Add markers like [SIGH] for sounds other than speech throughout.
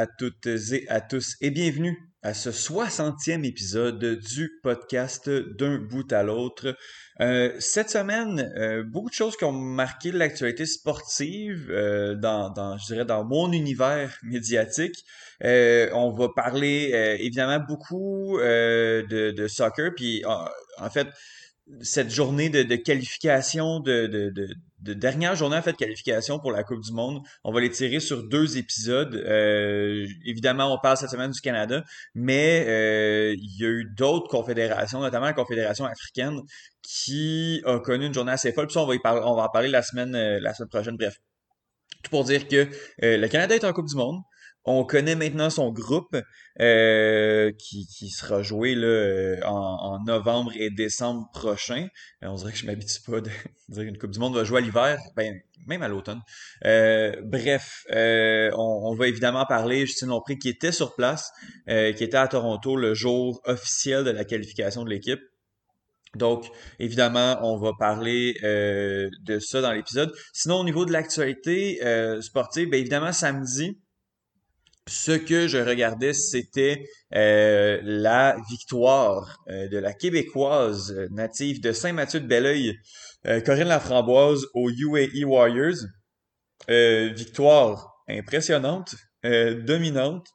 À toutes et à tous et bienvenue à ce 60e épisode du podcast d'un bout à l'autre. Euh, cette semaine, euh, beaucoup de choses qui ont marqué l'actualité sportive euh, dans, je dirais, dans mon univers médiatique. on va parler évidemment beaucoup de, soccer, puis en fait, cette journée de, qualification, de, dernière journée en fait de qualification pour la Coupe du Monde. On va les tirer sur deux épisodes. Euh, évidemment, on parle cette semaine du Canada, mais euh, il y a eu d'autres confédérations, notamment la Confédération africaine, qui a connu une journée assez folle. Puis ça, on va, y parler, on va en parler la semaine, euh, la semaine prochaine. Bref, tout pour dire que le Canada est en Coupe du Monde. On connaît maintenant son groupe euh, qui, qui, sera joué là, euh, en, novembre et décembre prochain. Euh, on dirait que je m'habitue pas de [LAUGHS] dire qu'une Coupe du Monde va jouer à l'hiver, ben, même à l'automne. Bref, on, on, va évidemment parler Justine Lompré qui était sur place, qui était à Toronto le jour officiel de la qualification de l'équipe. Donc, évidemment, on va parler de ça dans l'épisode. Sinon, au niveau de l'actualité sportive, bien évidemment, samedi, ce que je regardais, c'était euh, la victoire euh, de la Québécoise native de Saint-Mathieu-de-Belleuil, euh, Corinne Laframboise aux UAE Warriors. victoire impressionnante, dominante,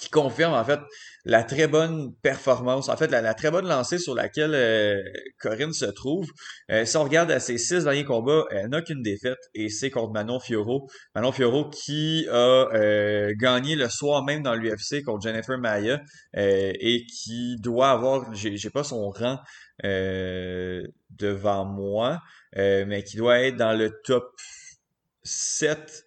qui confirme en fait la très bonne performance, en fait la, très bonne lancée sur laquelle euh, Corinne se trouve. Euh, si on regarde à ses six derniers combats, elle n'a qu'une défaite et c'est contre Manon Fioro. Manon Fioro qui a euh, gagné le soir même dans l'UFC contre Jennifer Maya et qui doit avoir, j'ai pas son rang devant moi, mais qui doit être dans le top 7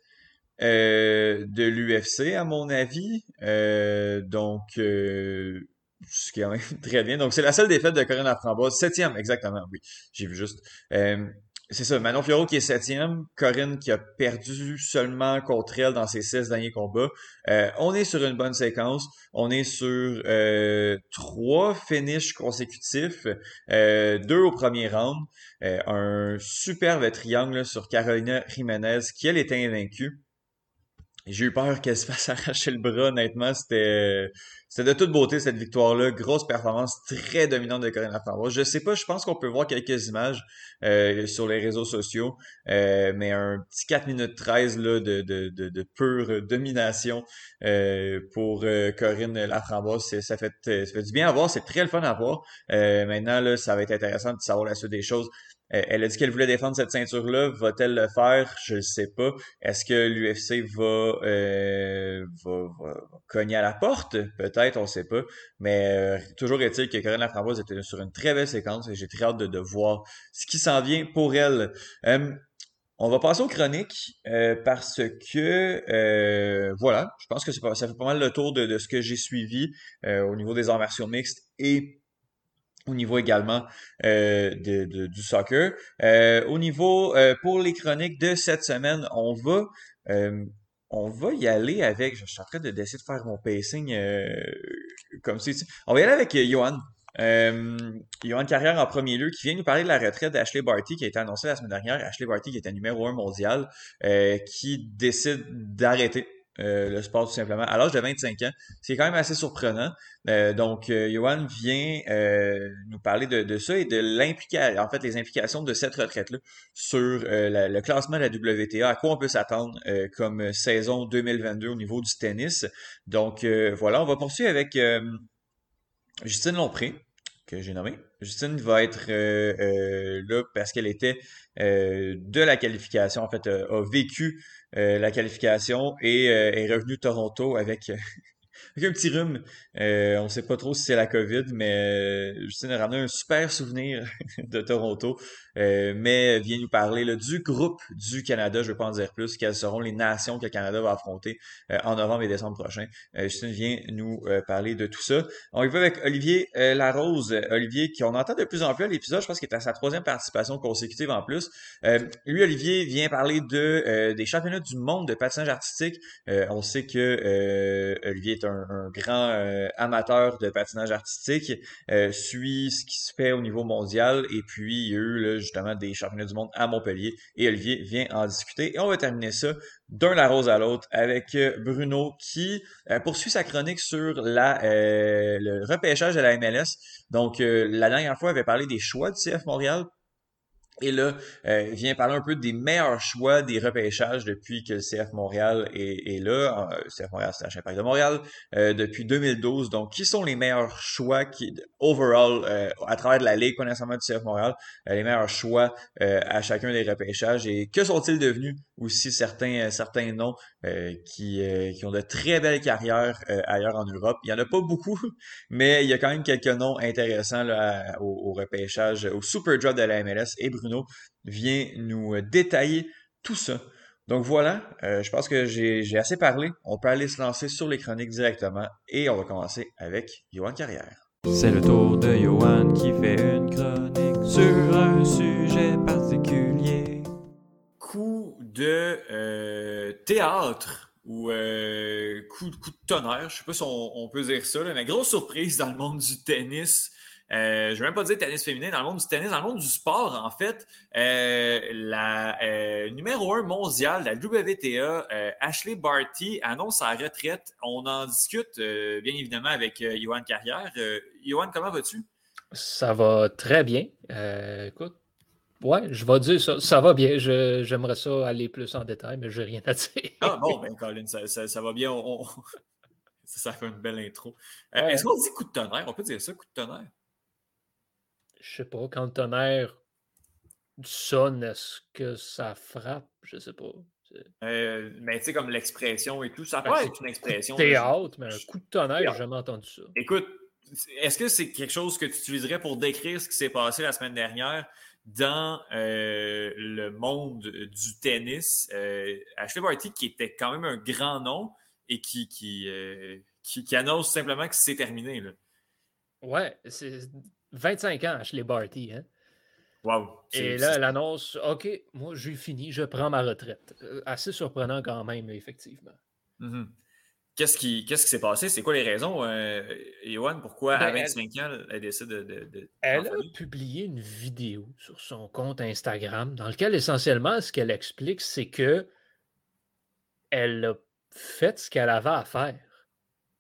euh, de l'UFC, à mon avis. Euh, donc, euh, ce qui est quand même [LAUGHS] très bien. Donc, c'est la seule défaite de Corinne Laframboise. Septième, exactement, oui. J'ai vu juste. c'est ça, Manon Fiorot qui est septième, Corinne qui a perdu seulement contre elle dans ses six derniers combats. on est sur une bonne séquence. On est sur trois finishes consécutifs, deux au premier round, un superbe triangle sur Carolina Jiménez qui elle était invaincue. J'ai eu peur qu'elle se fasse [LAUGHS] arracher le bras, honnêtement. C'était de toute beauté cette victoire-là. Grosse performance très dominante de Corinne Laframboise. Je sais pas, je pense qu'on peut voir quelques images euh, sur les réseaux sociaux, euh, mais un petit 4 minutes 13 là, de, de, de, de pure domination euh, pour Corinne Laframboise. Ça fait, ça fait du bien à voir, c'est très le fun à voir. maintenant, là, ça va être intéressant de savoir la suite des choses. Euh, elle a dit qu'elle voulait défendre cette ceinture-là. Va-t-elle le faire? Je ne sais pas. Est-ce que l'UFC euh, va, va, cogner à la porte? Peut-être, on ne sait pas. Mais euh, toujours est-il que Corinne Laframboise était sur une très belle séquence et j'ai très hâte de, voir ce qui s'en vient pour elle. on va passer aux chroniques parce que voilà, je pense que ça fait pas mal le tour de, de ce que j'ai suivi au niveau des arts martiaux mixtes et au niveau également euh, de, du soccer. Euh, au niveau euh, pour les chroniques de cette semaine, on va on va y aller avec. Je suis en train de d'essayer de faire mon pacing comme ça. On va y aller avec Johan. Johan Carrière en premier lieu, qui vient nous parler de la retraite d'Ashley Barty, qui a été annoncée la semaine dernière. Ashley Barty, qui était numéro un mondial, qui décide d'arrêter euh, le sport tout simplement à l'âge de 25 ans. C'est quand même assez surprenant. Euh, donc, euh, Johan vient nous parler de, ça et de l'implication, en fait, les implications de cette retraite-là sur le classement de la WTA, à quoi on peut s'attendre comme saison 2022 au niveau du tennis. Donc, voilà, on va poursuivre avec Justine Lompré, que j'ai nommé. Justine va être là parce qu'elle était de la qualification, en fait, a vécu la qualification et euh, est revenu Toronto avec avec un petit rhume. Euh, on sait pas trop si c'est la COVID, mais euh, Justine a ramené un super souvenir [LAUGHS] de Toronto. Euh, mais vient nous parler là, du groupe du Canada, je ne vais pas en dire plus, quelles seront les nations que le Canada va affronter euh, en novembre et décembre prochain. Justine vient nous parler de tout ça. On y va avec Olivier Larose. Olivier, qui on entend de plus en plus à l'épisode, je pense qu'il est à sa troisième participation consécutive en plus. lui, Olivier, vient parler de des championnats du monde de patinage artistique. on sait que Olivier est un un, grand euh, amateur de patinage artistique, euh, suit ce qui se fait au niveau mondial et puis il y a eu là, justement des championnats du monde à Montpellier et Olivier vient en discuter. Et on va terminer ça d'un la rose à l'autre avec Bruno qui poursuit sa chronique sur la, le repêchage de la MLS. Donc la dernière fois, il avait parlé des choix du CF Montréal et là, euh, vient parler un peu des meilleurs choix des repêchages depuis que le CF Montréal est, là. Le euh, CF Montréal, c'est la de Montréal euh, depuis 2012. Donc, qui sont les meilleurs choix qui, overall, euh, à travers la Ligue, connaissamment du CF Montréal, les meilleurs choix à chacun des repêchages? Et que sont-ils devenus aussi certains, certains noms qui, qui ont de très belles carrières ailleurs en Europe? Il y en a pas beaucoup, [LAUGHS] mais il y a quand même quelques noms intéressants là, au, au, repêchage, au Super Drop de la MLS. Et Bruno vient nous euh, détailler tout ça. Donc voilà, euh, je pense que j'ai assez parlé. On peut aller se lancer sur les chroniques directement et on va commencer avec Johan Carrière. C'est le tour de Johan qui fait une chronique sur un sujet particulier. Coup de euh, théâtre ou coup, coup, de tonnerre, je sais pas si on, peut dire ça, mais grosse surprise dans le monde du tennis. Euh, je ne vais même pas dire tennis féminin, dans le monde du tennis, dans le monde du sport, en fait, euh, la euh, numéro un mondiale, la WTA, Ashley Barty, annonce sa retraite. On en discute, bien évidemment, avec Johan Carrière. Johan, comment vas-tu? Ça va très bien. écoute, ouais, je vais dire ça. Ça va bien. J'aimerais ça aller plus en détail, mais je n'ai rien à dire. ah bon, ben Colin, ça, va bien. [LAUGHS] ça, fait une belle intro. Est-ce qu'on dit coup de tonnerre? On peut dire ça, coup de tonnerre? Je sais pas, quand le tonnerre sonne, est-ce que ça frappe? Je sais pas. Euh, mais tu sais, comme l'expression et tout, ça peut être une expression. Théâtre, mais un coup de tonnerre, j'ai jamais entendu ça. Écoute, est-ce que c'est quelque chose que tu utiliserais pour décrire ce qui s'est passé la semaine dernière dans euh, le monde du tennis? Euh, Ashley Barty, qui était quand même un grand nom et qui, qui, euh, qui, annonce simplement que c'est terminé. Là. Ouais, c'est 25 ans, Ashley Barty. Hein? Wow. Et là, elle annonce OK, moi, j'ai fini, je prends ma retraite. Euh, assez surprenant quand même, effectivement. Mm-hmm. Qu'est-ce qui s'est passé? C'est quoi les raisons, euh, Pourquoi à 25 ben, ans, elle décide de. elle a publié une vidéo sur son compte Instagram dans lequel essentiellement ce qu'elle explique, c'est que elle a fait ce qu'elle avait à faire.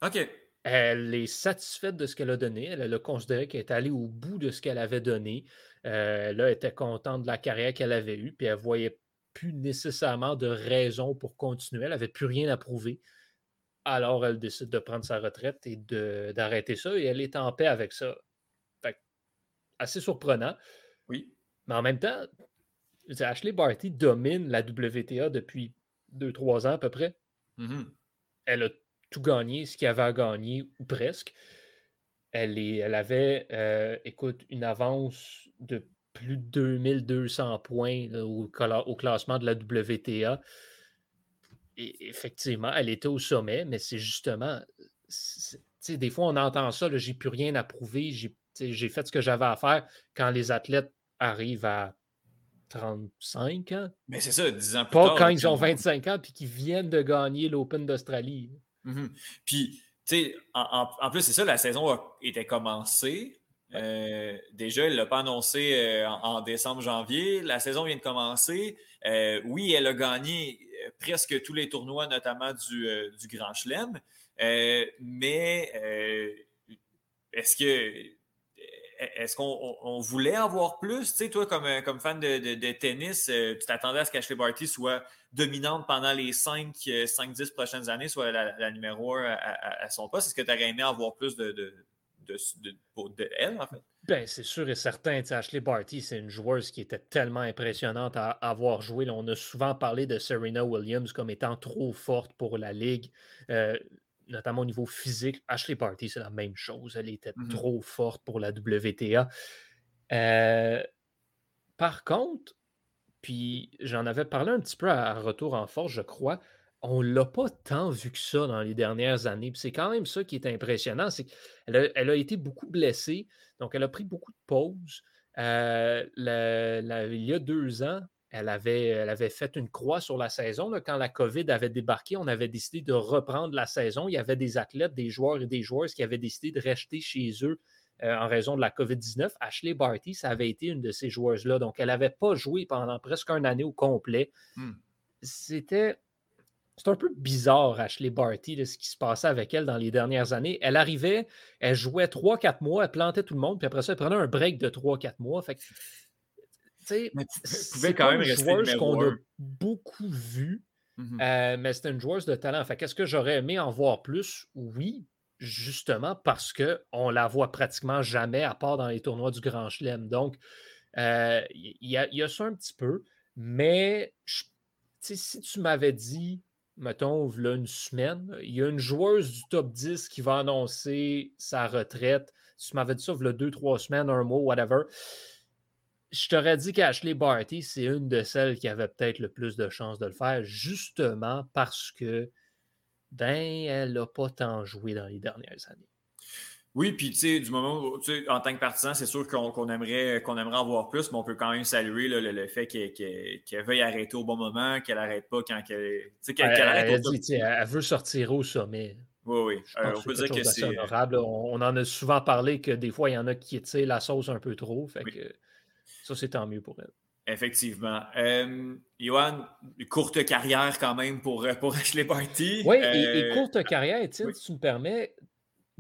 OK. Elle est satisfaite de ce qu'elle a donné. Elle a considéré qu'elle est allée au bout de ce qu'elle avait donné. Euh, là, elle était contente de la carrière qu'elle avait eue, puis elle ne voyait plus nécessairement de raison pour continuer. Elle n'avait plus rien à prouver. Alors, elle décide de prendre sa retraite et d'arrêter ça, et elle est en paix avec ça. assez surprenant. Oui. Mais en même temps, Ashley Barty domine la WTA depuis deux, trois ans à peu près. Mm-hmm. Elle a tout gagné, ce qu'il avait à gagner, ou presque. Elle, est, elle avait, euh, écoute, une avance de plus de 2200 points au, au, classement de la WTA. Et effectivement, elle était au sommet, mais c'est justement, des fois on entend ça, j'ai plus rien à prouver, j'ai fait ce que j'avais à faire quand les athlètes arrivent à 35 ans. Mais c'est ça, 10 ans plus Pas quand ils ont 25 ans puis qu'ils viennent de gagner l'Open d'Australie. Mmh Puis, tu sais, en, plus, c'est ça, la saison était commencée. Euh, déjà, elle ne l'a pas annoncé euh, en, décembre, janvier. La saison vient de commencer. Euh, oui, elle a gagné presque tous les tournois, notamment du, du Grand Chelem. mais est-ce que est-ce qu'on voulait avoir plus? Tu sais, toi, comme, comme fan de, tennis, tu t'attendais à ce qu'Ashley Barty soit dominante pendant les 5-10 euh, prochaines années, soit la, numéro 1 à, son poste? Est-ce que tu aurais aimé avoir plus de, de, de, elle, en fait? Ben, c'est sûr et certain. Ashley Barty, c'est une joueuse qui était tellement impressionnante à avoir joué. on a souvent parlé de Serena Williams comme étant trop forte pour la Ligue, euh, notamment au niveau physique. Ashley Barty, c'est la même chose. Elle était mm-hmm. trop forte pour la WTA. Euh, par contre, puis j'en avais parlé un petit peu à, Retour en Force, je crois. On ne l'a pas tant vu que ça dans les dernières années. c'est quand même ça qui est impressionnant. C'est qu'elle elle a été beaucoup blessée, donc elle a pris beaucoup de pauses. Euh, il y a deux ans, elle avait fait une croix sur la saison. Quand la COVID avait débarqué, on avait décidé de reprendre la saison. Il y avait des athlètes, des joueurs et des joueuses qui avaient décidé de rester chez eux euh, en raison de la COVID-19. Ashley Barty, ça avait été une de ces joueuses-là. Donc, elle n'avait pas joué pendant presque un année au complet. Hmm. C'était. C'est un peu bizarre, Ashley Barty, ce qui se passait avec elle dans les dernières années. Elle arrivait, elle jouait 3-4 mois, elle plantait tout le monde, puis après ça, elle prenait un break de 3-4 mois. Fait c'est quand même une joueuse qu'on a beaucoup vu, mmh euh, mais c'est une joueuse de talent. Fait qu'est-ce que j'aurais aimé en voir plus? Oui, justement parce qu'on la voit pratiquement jamais à part dans les tournois du Grand Chelem. Donc, euh, il y, a, ça un petit peu, mais si tu m'avais dit, mettons, là, une semaine, il y a une joueuse du top 10 qui va annoncer sa retraite. Si tu m'avais dit ça, il deux, trois semaines, un mois, whatever, je t'aurais dit qu'Ashley Barty, c'est une de celles qui avait peut-être le plus de chances de le faire, justement parce que ben, elle n'a pas tant joué dans les dernières années. Oui, puis tu sais, du moment où, en tant que partisan, c'est sûr qu'on aimerait, qu'on aimerait en voir plus, mais on peut quand même saluer le, fait qu'elle veuille arrêter au bon moment, qu'elle n'arrête pas quand elle. qu'elle arrête elle, veut sortir au sommet. Oui, oui. Euh, on peut dire que c'est. Honorable. On, en a souvent parlé que des fois, il y en a qui tirent la sauce un peu trop. Fait que ça, c'est tant mieux pour elle. Effectivement. Euh, Johan, courte carrière quand même pour, euh, pour [LAUGHS] Ashley Barty. Oui, et, euh, courte carrière, si tu me permets,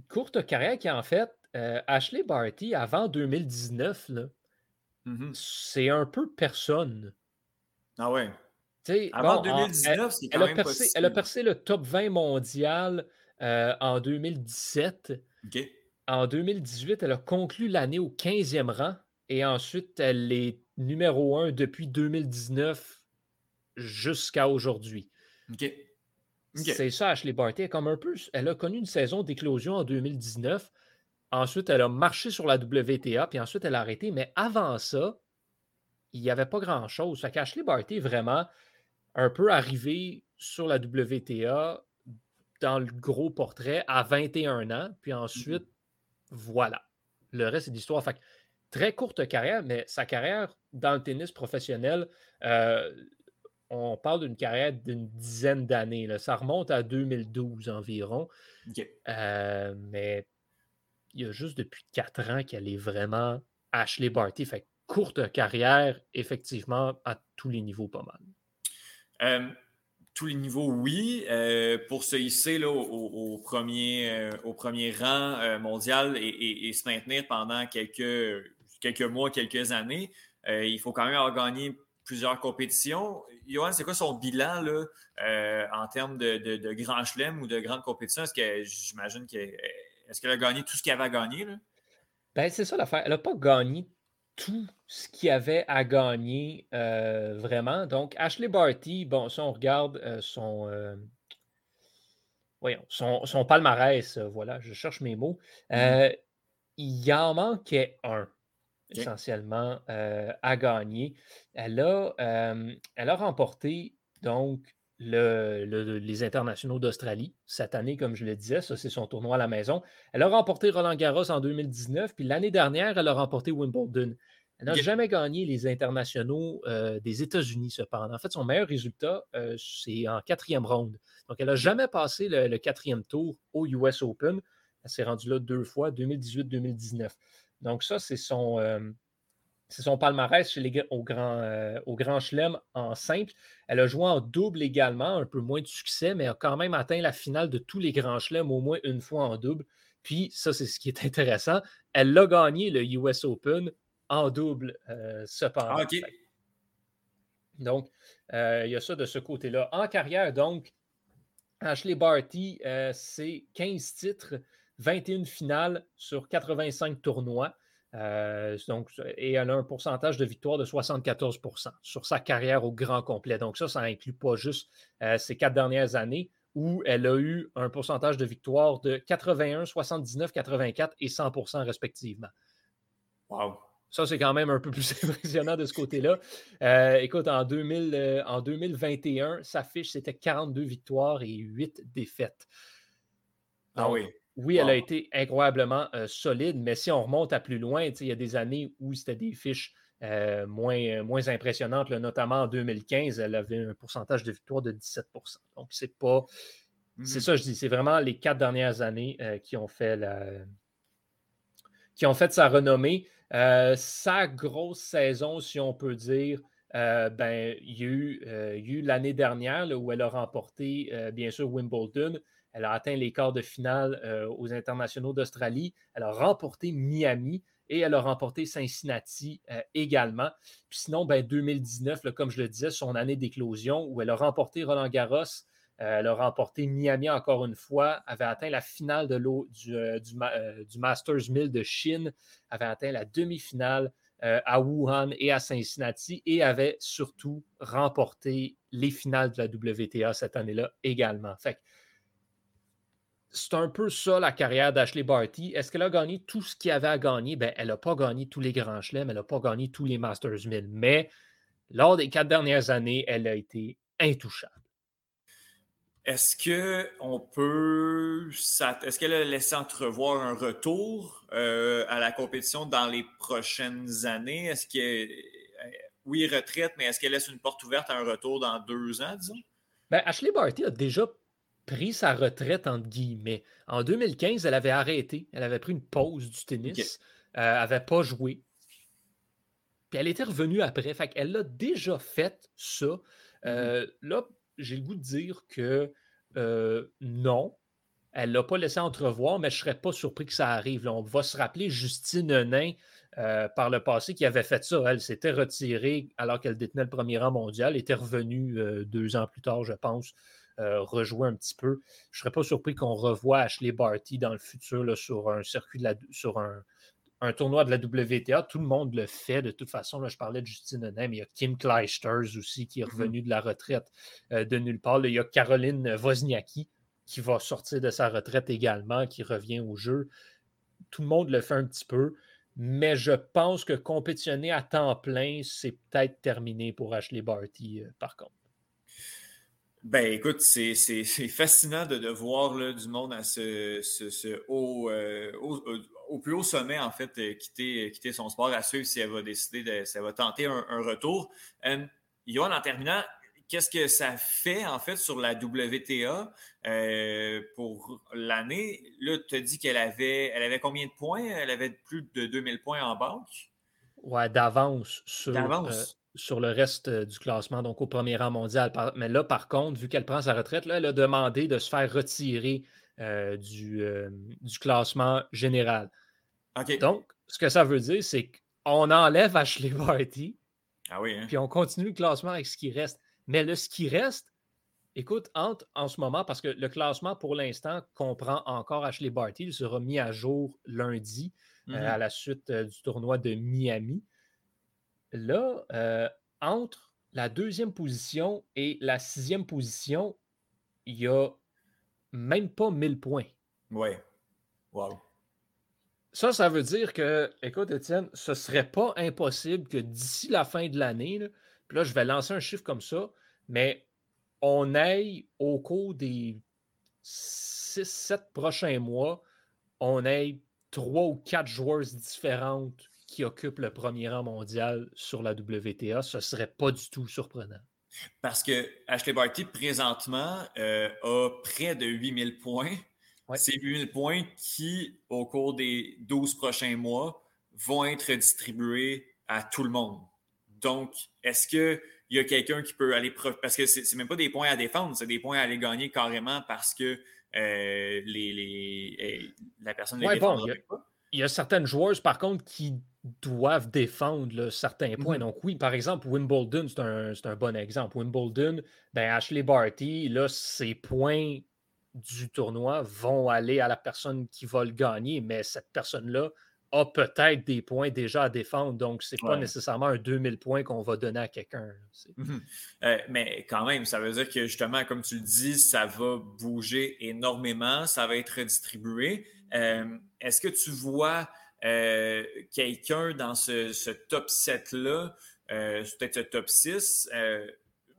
courte carrière qui en fait, euh, Ashley Barty, avant 2019, mm-hmm. c'est un peu personne. Ah ouais. avant 2019, c'est quand elle, même a percé, elle a percé le top 20 mondial en 2017. En 2018, elle a conclu l'année au 15e rang et ensuite, elle est numéro un depuis 2019 jusqu'à aujourd'hui. C'est ça, Ashley Barty. Comme un peu, elle a connu une saison d'éclosion en 2019. Ensuite, elle a marché sur la WTA, puis ensuite, elle a arrêté. Mais avant ça, il n'y avait pas grand-chose. Fait qu'Ashley Barty est vraiment un peu arrivé sur la WTA dans le gros portrait à 21 ans. Puis ensuite, voilà. Le reste, c'est l'histoire. Fait très courte carrière, mais sa carrière dans le tennis professionnel, euh, on parle d'une carrière d'une dizaine d'années. Ça remonte à 2012 environ. Euh, mais il y a juste depuis quatre ans qu'elle est vraiment Ashley Barty. Fait courte carrière, effectivement, à tous les niveaux, pas mal. Euh, tous les niveaux, oui. pour se hisser là, au, premier, au premier rang mondial et, se maintenir pendant quelques quelques mois, quelques années. Euh, il faut quand même avoir gagné plusieurs compétitions. Johan, c'est quoi son bilan là, euh, en termes de, de, grand chelem ou de grandes compétitions? Est-ce que j'imagine qu'elle est-ce qu'elle a gagné tout ce qu'elle avait à gagner? Ben, c'est ça l'affaire. Elle n'a pas gagné tout ce qu'il y avait à gagner euh, vraiment. Donc, Ashley Barty, bon, si on regarde son, voyons, son, son palmarès, voilà, je cherche mes mots. Mm-hmm. il en manquait un essentiellement euh, à gagner. Elle a, euh, elle a remporté donc le, les internationaux d'Australie cette année, comme je le disais. Ça, c'est son tournoi à la maison. Elle a remporté Roland Garros en 2019, puis l'année dernière, elle a remporté Wimbledon. Elle n'a jamais gagné les internationaux euh, des États-Unis, cependant. En fait, son meilleur résultat, c'est en quatrième ronde. Donc, elle n'a jamais passé le, le, quatrième tour au US Open. Elle s'est rendue là deux fois, 2018-2019. Donc, ça, c'est son, euh, son palmarès chez les, au, grand, euh, au Grand Chelem en simple. Elle a joué en double également, un peu moins de succès, mais a quand même atteint la finale de tous les Grands Chelems au moins une fois en double. Puis, ça, c'est ce qui est [LAUGHS] intéressant. Elle a gagné le US Open en double, euh, cependant. Ah, donc, il y a ça de ce côté-là. En carrière, donc, Ashley Barty, c'est 15 titres, 21 finales sur 85 tournois. Euh, donc, et elle a un pourcentage de victoire de 74% sur sa carrière au grand complet. Donc, ça, ça n'inclut pas juste euh, ces quatre dernières années où elle a eu un pourcentage de victoire de 81, 79, 84 et 100% respectivement. Wow! Ça, c'est quand même un peu plus [LAUGHS] impressionnant de ce côté-là. Euh, écoute, en, 2000, en 2021, sa fiche, c'était 42 victoires et 8 défaites. ah oui. Oui, elle a été incroyablement solide, mais si on remonte à plus loin, il y a des années où c'était des fiches moins, moins impressionnante, notamment en 2015, elle avait un pourcentage de victoire de 17% Donc, c'est pas. C'est mhm. ça, je dis, c'est vraiment les quatre dernières années qui ont fait la, qui ont fait sa renommée. sa grosse saison, si on peut dire, ben, il y a eu, l'année dernière où elle a remporté, bien sûr, Wimbledon. Elle a atteint les quarts de finale euh, aux internationaux d'Australie. Elle a remporté Miami et elle a remporté Cincinnati euh, également. Puis sinon, ben, 2019, comme je le disais, son année d'éclosion où elle a remporté Roland Garros. Euh, elle a remporté Miami encore une fois, avait atteint la finale de du, du, Masters 1000 de Chine, avait atteint la demi-finale à Wuhan et à Cincinnati et avait surtout remporté les finales de la WTA cette année-là également. Fait c'est un peu ça la carrière d'Ashley Barty. Est-ce qu'elle a gagné tout ce qu'il y avait à gagner? Ben, elle n'a pas gagné tous les grands chelems, elle n'a pas gagné tous les Masters 1000, mais lors des quatre dernières années, elle a été intouchable. Est-ce qu'on peut. Est-ce qu'elle a laissé entrevoir un retour euh, à la compétition dans les prochaines années? Est-ce que. Oui, retraite, mais est-ce qu'elle laisse une porte ouverte à un retour dans deux ans, disons? Ben, Ashley Barty a déjà pris sa retraite, entre guillemets. En 2015, elle avait arrêté. Elle avait pris une pause du tennis. Euh, elle n'avait pas joué. Puis elle était revenue après. Fait elle a déjà fait ça. Mm-hmm. Euh, là, j'ai le goût de dire que euh, non, elle ne l'a pas laissé entrevoir, mais je ne serais pas surpris que ça arrive. on va se rappeler Justine Henin par le passé qui avait fait ça. Elle s'était retirée alors qu'elle détenait le premier rang mondial, était revenue deux ans plus tard, je pense, euh, rejouer un petit peu. Je ne serais pas surpris qu'on revoie Ashley Barty dans le futur sur un circuit, de la, sur un, tournoi de la WTA. Tout le monde le fait de toute façon. Là, je parlais de Justine Henin, mais il y a Kim Kleisters aussi qui est mm-hmm. revenue de la retraite euh, de nulle part. il y a Caroline Wozniacki qui va sortir de sa retraite également, qui revient au jeu. Tout le monde le fait un petit peu. Mais je pense que compétitionner à temps plein, c'est peut-être terminé pour Ashley Barty, euh, par contre. Ben écoute, c'est fascinant de, de voir là, du monde à ce, ce, haut, euh, au, plus haut sommet, en fait, euh, quitter, quitter son sport, à suivre si elle va décider, de, si elle va tenter un, retour. Euh, Yoann, en terminant, qu'est-ce que ça fait en fait sur la WTA euh, pour l'année? Là, tu as dit qu'elle avait, elle avait combien de points? Elle avait plus de 2000 points en banque? Ouais, d'avance sur, sur le reste euh, du classement, donc au premier rang mondial. Mais là, par contre, vu qu'elle prend sa retraite, là, elle a demandé de se faire retirer euh, du, euh, du, classement général. Donc, ce que ça veut dire, c'est qu'on enlève Ashley Barty, ah oui, hein? puis on continue le classement avec ce qui reste. Mais le ce qui reste, écoute, entre en ce moment, parce que le classement pour l'instant comprend encore Ashley Barty, il sera mis à jour lundi mm-hmm. à la suite du tournoi de Miami. Là, euh, entre la deuxième position et la sixième position, il y a même pas 1000 points. Oui. Wow. Ça, ça veut dire que, écoute, Étienne, ce serait pas impossible que d'ici la fin de l'année, puis là, je vais lancer un chiffre comme ça, mais on aille au cours des 6-7 prochains mois, on ait trois ou quatre joueurs différentes qui occupe le premier rang mondial sur la WTA, ce ne serait pas du tout surprenant. Parce que Ashley Barty, présentement, euh, a près de 8000 points. C'est 8000 points qui, au cours des 12 prochains mois, vont être distribués à tout le monde. Donc, est-ce qu'il y a quelqu'un qui peut aller. Parce que ce n'est même pas des points à défendre, c'est des points à aller gagner carrément parce que euh, les, euh, la personne ne les défendra pas? Il y a certaines joueuses, par contre, qui doivent défendre certains points. Mm-hmm. Donc oui, par exemple, Wimbledon, c'est un, bon exemple. Wimbledon, ben Ashley Barty, là, ses points du tournoi vont aller à la personne qui va le gagner, mais cette personne-là a peut-être des points déjà à défendre. Donc, ce n'est pas nécessairement un 2000 points qu'on va donner à quelqu'un. Mm-hmm. Euh, mais quand même, ça veut dire que justement, comme tu le dis, ça va bouger énormément, ça va être redistribué. Euh, est-ce que tu vois euh, quelqu'un dans ce, top 7-là, euh, peut-être ce top 6,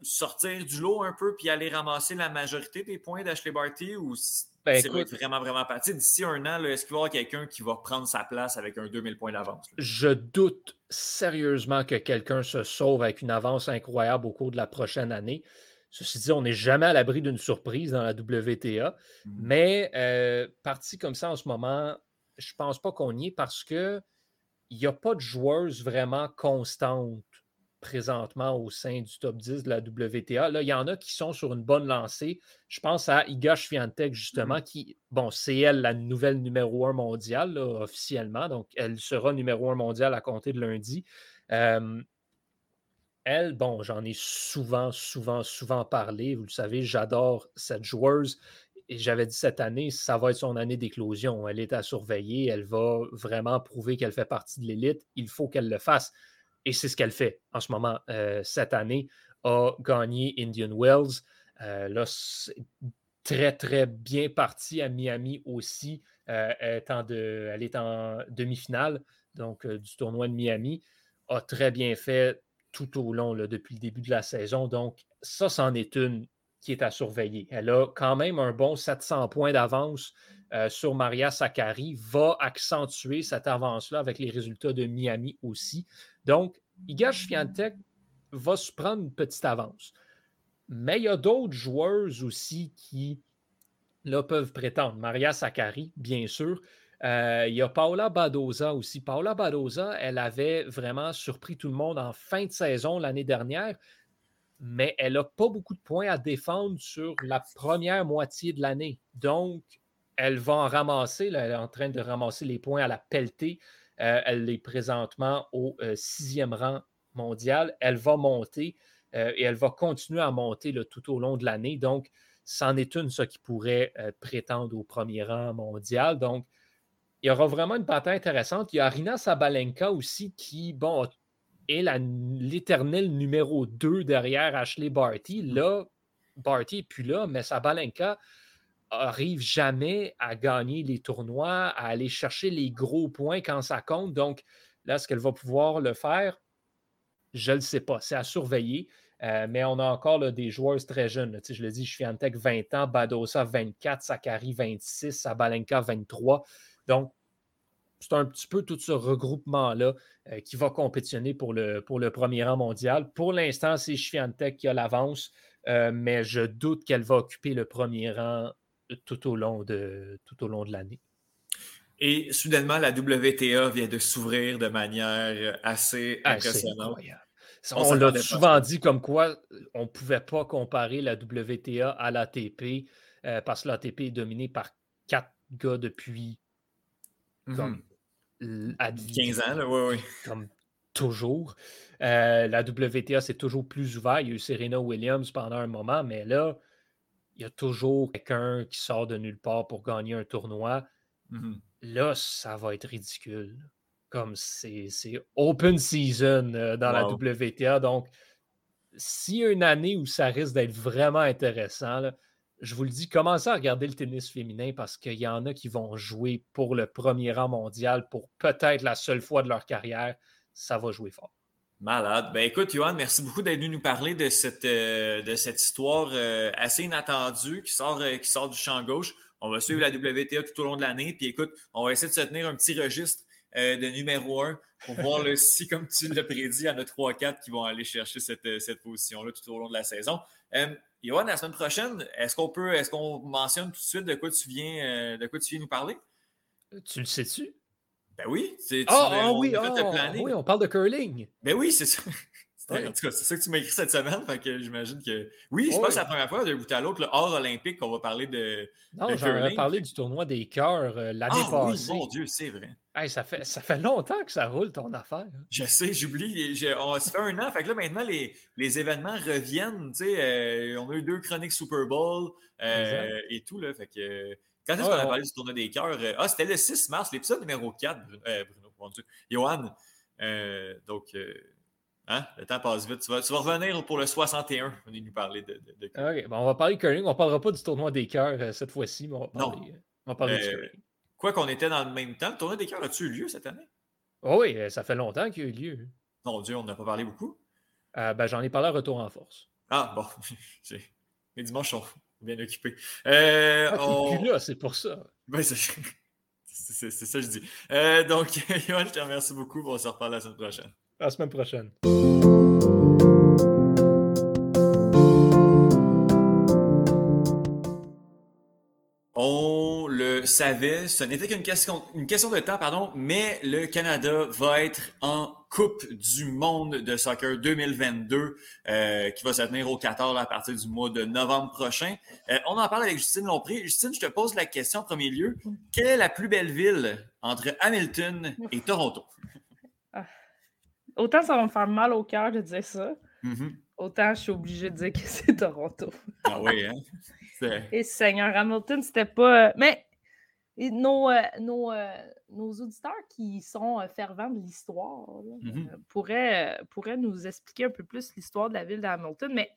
sortir du lot un peu puis aller ramasser la majorité des points d'Ashley Barty ou Ben, c'est écoute- vraiment, vraiment parti? D'ici un an, est-ce qu'il va y avoir quelqu'un qui va prendre sa place avec un 2000 points d'avance? Je doute sérieusement que quelqu'un se sauve avec une avance incroyable au cours de la prochaine année. Ceci dit, on n'est jamais à l'abri d'une surprise dans la WTA. Mhm. Mais euh, parti comme ça en ce moment, je pense pas qu'on y est parce que il n'y a pas de joueuse vraiment constante présentement au sein du top 10 de la WTA. Là, il y en a qui sont sur une bonne lancée. Je pense à Iga Swiatek, justement, qui, bon, c'est elle la nouvelle numéro 1 mondiale, là, officiellement. Donc, elle sera numéro 1 mondiale à compter de lundi. Euh, elle, bon, j'en ai souvent, souvent, souvent parlé. Vous le savez, j'adore cette joueuse. Et j'avais dit cette année, ça va être son année d'éclosion. Elle est à surveiller. Elle va vraiment prouver qu'elle fait partie de l'élite. Il faut qu'elle le fasse. Et c'est ce qu'elle fait en ce moment. Euh, cette année, a gagné Indian Wells. Euh, là, très, très bien parti à Miami aussi. Euh, elle est en demi-finale donc, du tournoi de Miami. A très bien fait tout au long, là, depuis le début de la saison. Donc, ça, c'en est une qui est à surveiller. Elle a quand même un bon 700 points d'avance euh, sur Maria Sakkari, va accentuer cette avance-là avec les résultats de Miami aussi. Donc, Iga Swiatek va se prendre une petite avance. Mais il y a d'autres joueuses aussi qui là, peuvent prétendre. Maria Sakkari, bien sûr. Euh, il y a Paola Badoza aussi. Paola Badoza, elle avait vraiment surpris tout le monde en fin de saison l'année dernière, mais elle n'a pas beaucoup de points à défendre sur la première moitié de l'année. Donc, elle va en ramasser. elle est en train de ramasser les points à la pelletée. Euh, elle est présentement au euh, sixième rang mondial. Elle va monter euh, et elle va continuer à monter tout au long de l'année. Donc, c'en est une, ça, qui pourrait prétendre au premier rang mondial. Donc, il y aura vraiment une bataille intéressante. Il y a Arina Sabalenka aussi qui, bon, est l'éternel numéro 2 derrière Ashley Barty. Là, Barty n'est plus là, mais Sabalenka arrive jamais à gagner les tournois, à aller chercher les gros points quand ça compte. Donc, là, est-ce qu'elle va pouvoir le faire? Je ne le sais pas. C'est à surveiller. Euh, mais on a encore là, des joueurs très jeunes. Tu sais, je le dis, Swiatek 20 ans, Badosa 24, Sakari 26, Sabalenka 23. Donc, c'est un petit peu tout ce regroupement-là euh, qui va compétitionner pour le, pour le premier rang mondial. Pour l'instant, c'est Swiatek qui a l'avance, euh, mais je doute qu'elle va occuper le premier rang tout au long de, tout au long de l'année. Et soudainement, la WTA vient de s'ouvrir de manière assez Ah, c'est impressionnante. On l'a souvent dit comme quoi euh, on ne pouvait pas comparer la WTA à l'ATP euh, parce que l'ATP est dominé par quatre gars depuis Mhm. comme, ad 15 ans, là, oui, oui. comme toujours. Euh, la WTA, c'est toujours plus ouvert. Il y a eu Serena Williams pendant un moment, mais là, il y a toujours quelqu'un qui sort de nulle part pour gagner un tournoi. Mhm. Là, ça va être ridicule. Comme c'est c'est open season euh, dans la. WTA. Donc, s'il y a une année où ça risque d'être vraiment intéressant, là, je vous le dis, commencez à regarder le tennis féminin parce qu'il y en a qui vont jouer pour le premier rang mondial pour peut-être la seule fois de leur carrière. Ça va jouer fort. Malade. Ben écoute, Johan, merci beaucoup d'être venu nous parler de cette, euh, de cette histoire euh, assez inattendue qui sort, euh, qui sort du champ gauche. On va suivre la WTA tout au long de l'année. Puis écoute, on va essayer de se tenir un petit registre de numéro un pour voir [LAUGHS] si, comme tu l'as prédit, il y en a 3-4 qui vont aller chercher cette, cette position-là tout au long de la saison. Johan, la semaine prochaine, est-ce qu'on peut, est-ce qu'on mentionne tout de suite de quoi tu viens, euh, de quoi tu viens nous parler? Tu le sais-tu? Ben oui, c'est Ah ah on oui, planning. oui, on parle de curling. Ben oui, c'est ça. [LAUGHS] En tout cas, c'est ça que tu m'as écrit cette semaine. Fait que j'imagine que. Oui, je pense que c'est la première fois d'un bout à l'autre, le hors olympique, qu'on va parler de. Non, j'en curling. parlé du tournoi des cœurs euh, l'année Ah oui, passée. mon Dieu, c'est vrai. Hey, ça, fait, ça fait longtemps que ça roule ton affaire. hein. Je sais, j'oublie. On ça fait un an. Fait que là, maintenant, les, les événements reviennent. Euh, on a eu deux chroniques Super Bowl euh, et tout. Là, fait que. Quand est-ce qu'on a parlé du tournoi des cœurs? Euh, Ah, c'était le 6 mars, l'épisode numéro 4, Bruno, mon Dieu. Johan. Donc, hein, le temps passe vite. Tu vas, tu vas revenir pour le 61. On nous parler de, de, de- OK, bon, on va parler de curling. On ne parlera pas du tournoi des cœurs euh, cette fois-ci, mais on va Non. parler, euh, on va parler du Euh, curling. Quoi qu'on était dans le même temps, le tournoi des cœurs a-tu eu lieu cette année? Oh oui, ça fait longtemps qu'il a eu lieu. Mon Dieu, on n'a pas parlé beaucoup. Euh, ben, J'en ai parlé à Retour en force. Ah, bon. [LAUGHS] Les dimanches sont bien occupés. Ah, on- plus là, c'est pour ça. Ben, c'est [LAUGHS] ça que je dis. Donc, [LAUGHS] Yoann, je te remercie beaucoup. On se reparle la semaine prochaine. À la semaine prochaine. On le savait, ce n'était qu'une question, une question de temps, pardon, mais le Canada va être en Coupe du monde de soccer 2022 euh, qui va se tenir au Qatar là, à partir du mois de novembre prochain. Euh, on en parle avec Justine Lompré. Justine, je te pose la question en premier lieu. Quelle est la plus belle ville entre Hamilton et Toronto? Autant ça va me faire mal au cœur de dire ça, Mhm. autant je suis obligée de dire que [LAUGHS] c'est Toronto. Ah oui, hein? Et Seigneur Hamilton, c'était pas. euh, Mais nos, euh, nos, euh, nos auditeurs qui sont fervents de l'histoire Mhm. euh, pourraient, pourraient nous expliquer un peu plus l'histoire de la ville de Hamilton. Mais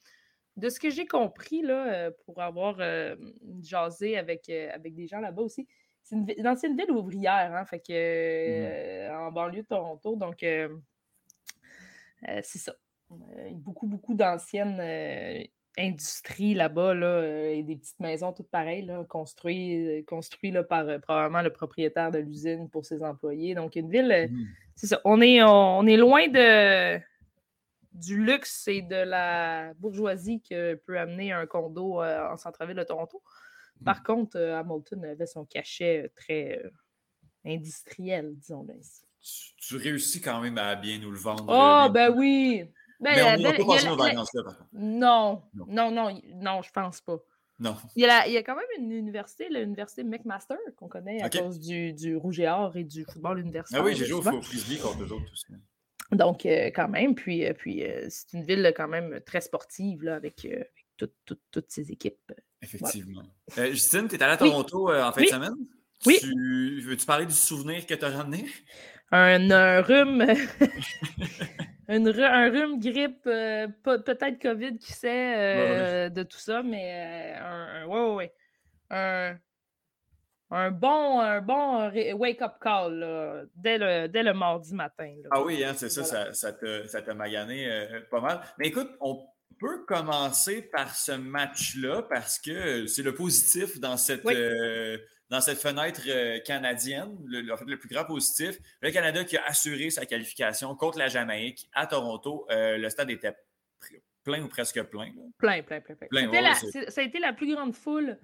de ce que j'ai compris, là, pour avoir euh, jasé avec, avec des gens là-bas aussi, c'est une, ancienne ville ouvrière, hein, fait que, euh, en banlieue de Toronto. Donc, euh, c'est ça. Euh, beaucoup, beaucoup d'anciennes euh, industries là-bas, là, euh, et des petites maisons toutes pareilles, là, construites, construites là, par euh, probablement le propriétaire de l'usine pour ses employés. Donc, une ville, euh, Mhm. c'est ça. On est, on, on est loin de, du luxe et de la bourgeoisie que peut amener un condo euh, en centre-ville de Toronto. Par contre, euh, Hamilton avait son cachet euh, très euh, industriel, disons-le ainsi. Tu, tu réussis quand même à bien nous le vendre. Oh, euh, ben oui! Ben, Mais on ne va belle- pas passer nos vacances là, par contre. Non, Non. non, non, je pense pas. Non. Il y a, la- il y a quand même une université, l'université McMaster, qu'on connaît à cause du, du rouge et or et du football universitaire. Ah oui, j'ai joué au frisbee contre eux autres aussi. Donc, euh, quand même, puis, euh, puis euh, c'est une ville quand même très sportive, là, avec, euh, avec toutes- ses équipes. Effectivement. Euh, Justine, tu es allée à. Toronto euh, en fin Oui. de semaine? Oui. Tu... Veux-tu parler du souvenir que tu as ramené? Un, un rhume, [LAUGHS] [LAUGHS] une un rhume, grippe, euh, pe- peut-être COVID, qui sait, euh, de tout ça, mais euh, un, ouais, ouais. Un, un bon, un bon wake-up call là, dès, le, dès le mardi matin. là. Ah oui, hein, c'est ça, Voilà. ça, ça t'a ça magané pas mal. Mais écoute, on peut commencer par ce match-là parce que c'est le positif dans cette, Oui. euh, dans cette fenêtre euh, canadienne, le, en fait, le plus grand positif. Le Canada qui a assuré sa qualification contre la Jamaïque à Toronto. Euh, le stade était plein ou presque plein. là. Plein, plein, plein, plein. Ouais, la- ça a été la plus grande foule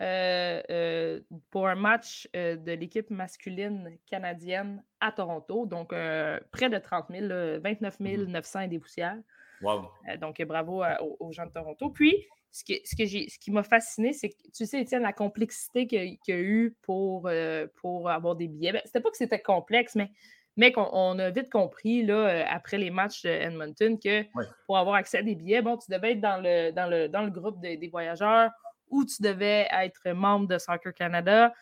euh, pour un match de l'équipe masculine canadienne à Toronto. Donc, près de 30 000, là, 29 Mm-hmm. 900 et des poussières. Wow. Donc, bravo à- aux, aux gens de Toronto. Puis, ce, que, ce, que j'ai- ce qui m'a fasciné, c'est que, tu sais, Étienne, la complexité qu'il y, a eu pour, euh, pour avoir des billets. Ben, c'était pas que c'était complexe, mais, mais qu'on on a vite compris, là, euh, après les matchs de Edmonton, que Ouais. pour avoir accès à des billets, bon, tu devais être dans le, dans le, dans le groupe de- des voyageurs ou tu devais être membre de Soccer Canada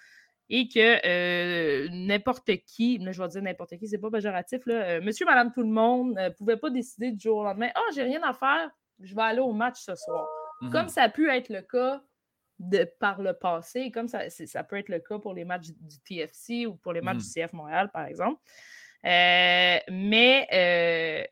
et que euh, n'importe qui, là, je vais dire n'importe qui, c'est pas péjoratif, là, euh, monsieur, madame, tout le monde ne pouvait pas décider du jour au lendemain, ah, j'ai rien à faire, je vais aller au match ce soir. Mhm. Comme ça a pu être le cas de, par le passé, comme ça, ça peut être le cas pour les matchs du TFC ou pour les matchs Mhm. du CF Montréal, par exemple. Euh, mais,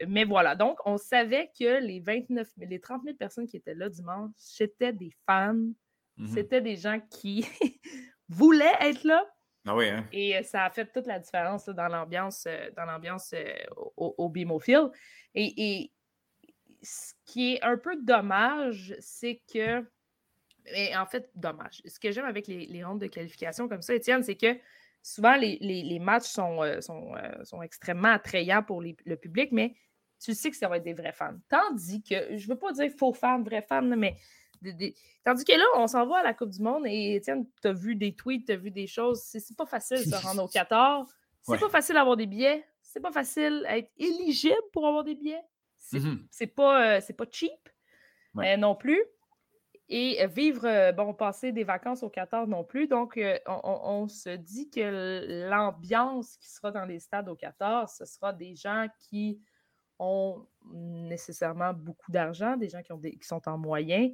euh, mais voilà, donc on savait que les 29 000, les 30 000 personnes qui étaient là dimanche, c'était des fans, Mhm. c'était des gens qui [LAUGHS] voulaient être là, Ah oui, hein? et euh, ça a fait toute la différence là, dans l'ambiance dans l'ambiance euh, au, au et ce qui est un peu dommage, c'est que. En fait, dommage. Ce que j'aime avec les, les rondes de qualification comme ça, Étienne, c'est que souvent les, les- les matchs sont, euh, sont, euh, sont extrêmement attrayants pour le public, mais tu sais que ça va être des vrais fans. Tandis que, je ne veux pas dire faux fans, vrais fans, mais des- des- Tandis que là, on s'en va à la Coupe du Monde et Étienne, tu as vu des tweets, tu as vu des choses. C'est pas facile de se rendre au [LAUGHS] Qatar. C'est Ouais. pas facile d'avoir des billets. C'est pas facile d'être éligible pour avoir des billets. C'est Mhm. c'est pas, euh, c'est pas cheap Ouais. euh, non plus. Et euh, vivre, bon, passer des vacances au Qatar non plus. Donc, on, se dit que l'ambiance qui sera dans les stades au Qatar, ce sera des gens qui ont nécessairement beaucoup d'argent, des gens qui, ont des- qui sont en moyen.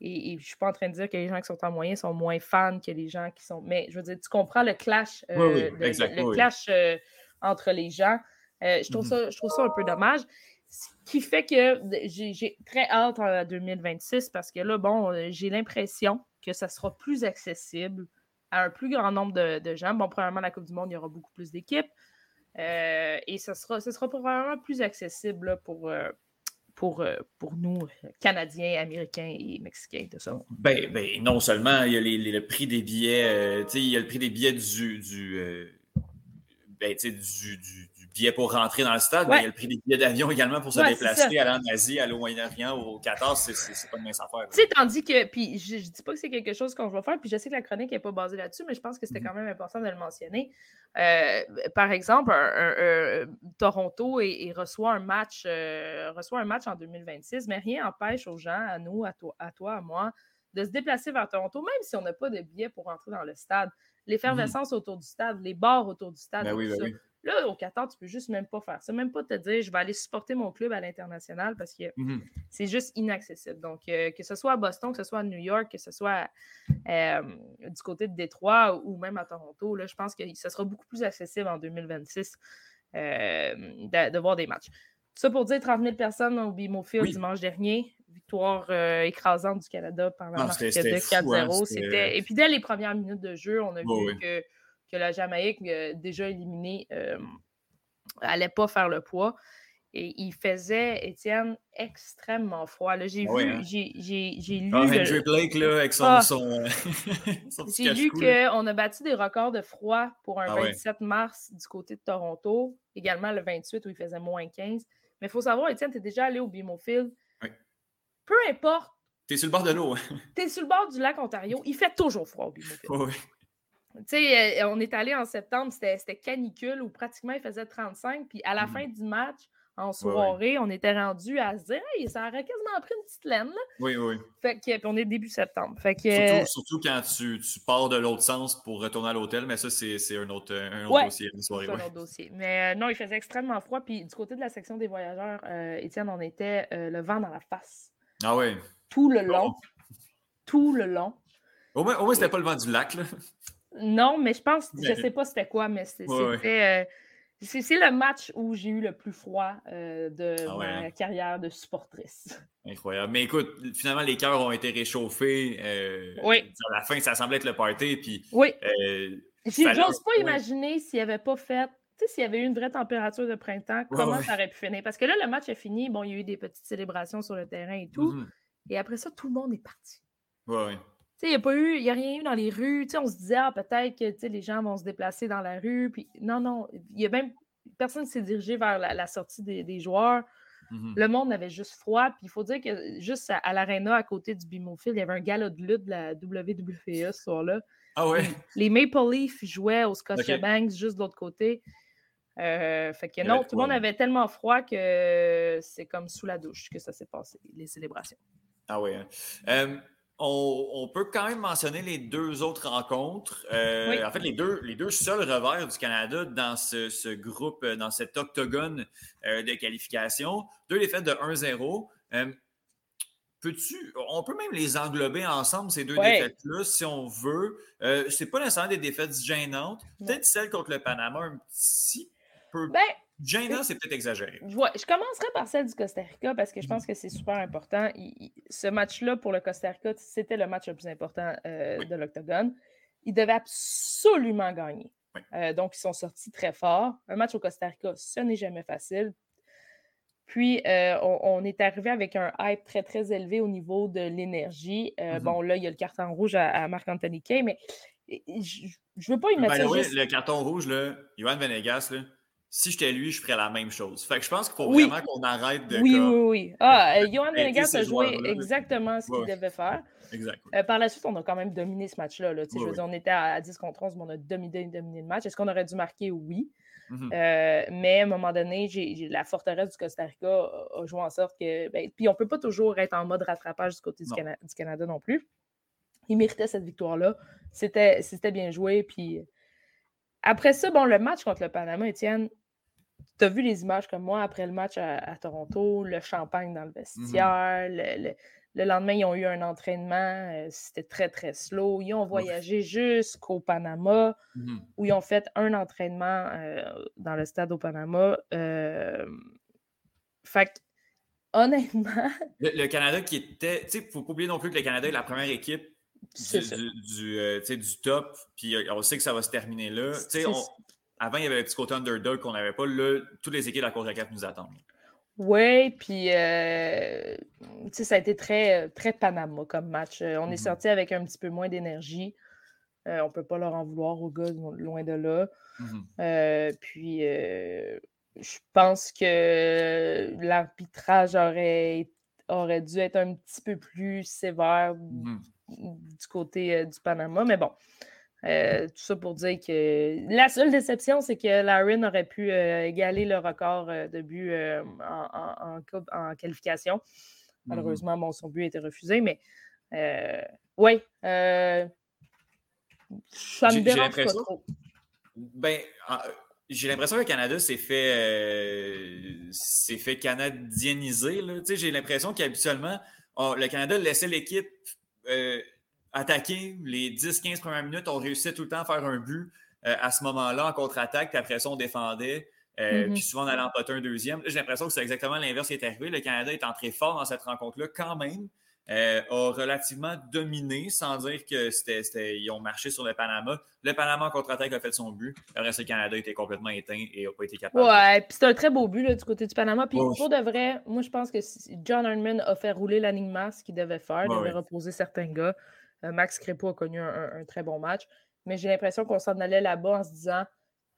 Et, et je ne suis pas en train de dire que les gens qui sont en moyen sont moins fans que les gens qui sont. Mais je veux dire, tu comprends le clash, euh, Oui, oui, le- clash euh, entre les gens. Euh, je, trouve Mhm. ça, je trouve ça un peu dommage. Ce qui fait que j'ai très hâte en 2026 parce que là, bon, j'ai l'impression que ça sera plus accessible à un plus grand nombre de, gens. Bon, premièrement, la Coupe du Monde, il y aura beaucoup plus d'équipes. Euh, et ce sera, ce sera probablement plus accessible pour, euh, pour, euh, pour nous, Canadiens, Américains et Mexicains de ça. Ben, ben, non seulement il y a le prix des billets, il y a le prix des billets du, du, ben, du, du billets pour rentrer dans le stade, mais il y a le prix des billets d'avion également pour se déplacer, aller en Asie, aller au Moyen-Orient, au 14, c'est pas une mince affaire. Tu sais, tandis que, puis je, ne dis pas que c'est quelque chose qu'on va faire, puis je sais que la chronique n'est pas basée là-dessus, mais je pense que c'était mm-hmm. quand même important de le mentionner. Euh, par exemple, Toronto et, reçoit un match euh, reçoit un match en 2026, mais rien n'empêche aux gens, à nous, à toi, à toi, à moi, de se déplacer vers Toronto, même si on n'a pas de billets pour entrer dans le stade. L'effervescence mm-hmm. autour du stade, les bars autour du stade, ben oui, ben oui. Là, au 14, tu peux juste même pas faire ça. Même pas te dire, je vais aller supporter mon club à l'international parce que mmh c'est juste inaccessible. Donc, euh, que ce soit à Boston, que ce soit à New York, que ce soit euh, du côté de Détroit ou même à Toronto, là, je pense que ce sera beaucoup plus accessible en 2026 euh, de, voir des matchs. Ça pour dire 30 000 personnes au BMO Field dimanche dernier. Victoire écrasante du Canada par la marque de 4-0. Hein, et puis dès les premières minutes de jeu, on a vu que que la Jamaïque, euh, déjà éliminée, n'allait euh, pas faire le poids. Et il faisait, Étienne, extrêmement froid. J'ai ah vu, hein? j'ai lu. Ah, Henry Blake, là, avec son. Ah! son, [LAUGHS] j'ai lu qu'on a battu des records de froid pour un 27 ah mars du côté de Toronto, également le 28 où il faisait moins 15. Mais il faut savoir, Étienne, tu es déjà allé au Bimofield. Oui. Peu importe. Tu es sur le bord de l'eau. Hein? tu es sur le bord du lac Ontario. Il fait toujours froid au Bimofield. Oui. Tu sais, euh, on est allé en septembre, c'était canicule où pratiquement il faisait 35. Puis à la mmh. fin du match, en soirée, on était rendu à se dire, hey, ça aurait quasiment pris une petite laine. Là. Oui, oui. Fait que, puis on est début septembre. Fait que, surtout, quand tu, tu pars de l'autre sens pour retourner à l'hôtel, mais ça, c'est un autre, un autre dossier. Une soirée, un autre dossier. Mais euh, non, il faisait extrêmement froid. Puis du côté de la section des voyageurs, euh, Étienne, on était le vent dans la face. Ah oui. Tout le long. Tout le long. Au moins, au moins c'était pas le vent du lac. Là. Non, mais je pense, je sais pas c'était quoi, mais c'était. Euh, c'est le match où j'ai eu le plus froid euh, de ah ma hein. carrière de supportrice. Incroyable. Mais écoute, finalement, les cœurs ont été réchauffés. Euh, oui. À la fin, ça semblait être le party. Puis, oui. J'ose pas imaginer s'il n'y avait pas fait. Tu sais, s'il y avait eu une vraie température de printemps, comment ça aurait pu finir? Parce que là, le match est fini. Bon, il y a eu des petites célébrations sur le terrain et tout. Mm-hmm. Et après ça, tout le monde est parti. Oui, il n'y a pas eu, il a rien eu dans les rues. on se disait, ah, peut-être que les gens vont se déplacer dans la rue. Puis, non, non, il y a même personne qui s'est dirigé vers la, sortie des, joueurs. Mmh Le monde avait juste froid. Puis il faut dire que juste à, l'aréna, à côté du Bimofil, il y avait un gala de lutte de la WWE ce soir-là. Ah ouais? Les Maple Leafs jouaient au Scotiabank juste de l'autre côté. Euh, fait que non, tout le monde avait tellement froid que c'est comme sous la douche que ça s'est passé, les célébrations. Ah ouais. Hein. On, peut quand même mentionner les deux autres rencontres. Euh, en fait, les deux, les deux seuls revers du Canada dans ce, groupe, euh, dans cet octogone euh, de qualification. Deux défaites de 1-0. Peux-tu, on peut même les englober ensemble, ces deux défaites-là, si on veut. c'est pas nécessairement des défaites gênantes. Peut-être celle contre le Panama un petit peu. Ben, Gênant, c'est peut-être exagéré. Je, je commencerai par celle du Costa Rica parce que je pense que c'est super important. ce match-là pour le Costa Rica, c'était le match le plus important euh, de l'Octogone. Ils devaient absolument gagner. Euh, donc, ils sont sortis très forts. Un match au Costa Rica, ce n'est jamais facile. Puis, euh, on, est arrivé avec un hype très, très élevé au niveau de l'énergie. Mm-hmm. Bon, là, il y a le carton rouge à, Marc-Anthony Kay, mais je ne veux pas y mettre Le carton rouge, là, Johan Venegas, là, si j'étais lui, je ferais la même chose. Fait que je pense qu'il faut vraiment qu'on arrête de. Oui, oui, oui. Ah, euh, [LAUGHS] Johan Venegas a joué exactement ce qu'il devait faire. Exact. Euh, par la suite, on a quand même dominé ce match-là. je veux dire, on était à, 10 contre 11, mais on a dominé, dominé le match. Est-ce qu'on aurait dû marquer? Oui. Mm-hmm. Euh, mais à un moment donné, la forteresse du Costa Rica a, joué en sorte que. Ben, puis on ne peut pas toujours être en mode rattrapage du côté du, du, Canada non plus. Il méritait cette victoire-là. C'était, c'était bien joué. Puis après ça, bon, le match contre le Panama, Étienne, tu as vu les images comme moi après le match à, Toronto, le champagne dans le mmh vestiaire, le, lendemain, ils ont eu un entraînement, euh, c'était très, très slow. Ils ont voyagé jusqu'au Panama, mmh où ils ont fait un entraînement euh, dans le stade au Panama. Euh, fait que, honnêtement. Le, Canada qui était. Tu sais, il ne faut pas oublier non plus que le Canada est la première équipe du, du, euh, du, top, puis on sait que ça va se terminer là. Avant, il y avait le petit côté underdog qu'on n'avait pas. Là, toutes les équipes de la Cour de nous attendent. Oui, puis euh, ça a été très, très Panama comme match. Euh, on est mm-hmm. sorti avec un petit peu moins d'énergie. on ne peut pas leur en vouloir aux gars, loin de là. Mm-hmm. puis je pense que l'arbitrage aurait, aurait dû être un petit peu plus sévère. Mm-hmm du côté euh, du Panama. Mais bon, euh, tout ça pour dire que la seule déception, c'est que Larin aurait pu euh, égaler le record de but en, en, qualification. Mm-hmm. Malheureusement, bon, son but a été refusé, mais oui, ça me dérange pas trop. Ben, j'ai l'impression que le Canada s'est fait, s'est fait canadieniser. J'ai l'impression qu'habituellement, oh, le Canada laissait l'équipe euh, attaquer les 10-15 premières minutes, on réussit tout le temps à faire un but euh, à ce moment-là en contre-attaque, puis après ça, on défendait. Euh, mm-hmm. Puis souvent, on allait en poter un deuxième. J'ai l'impression que c'est exactement l'inverse qui est arrivé. Le Canada est entré fort dans cette rencontre-là quand même. a relativement dominé, sans dire que c'était, ils ont marché sur le Panama. Le Panama en contre-attaque a fait son but. Le reste, le Canada était complètement éteint et n'a pas été capable. Ouais, puis c'est un très beau but du côté du Panama. Puis pour de vrai, moi, je pense que John Hardman a fait rouler l'anigma, ce qu'il devait faire. Il devait reposer certains gars. Euh, Max Crépeau a connu un, très bon match. Mais j'ai l'impression qu'on s'en allait là-bas en se disant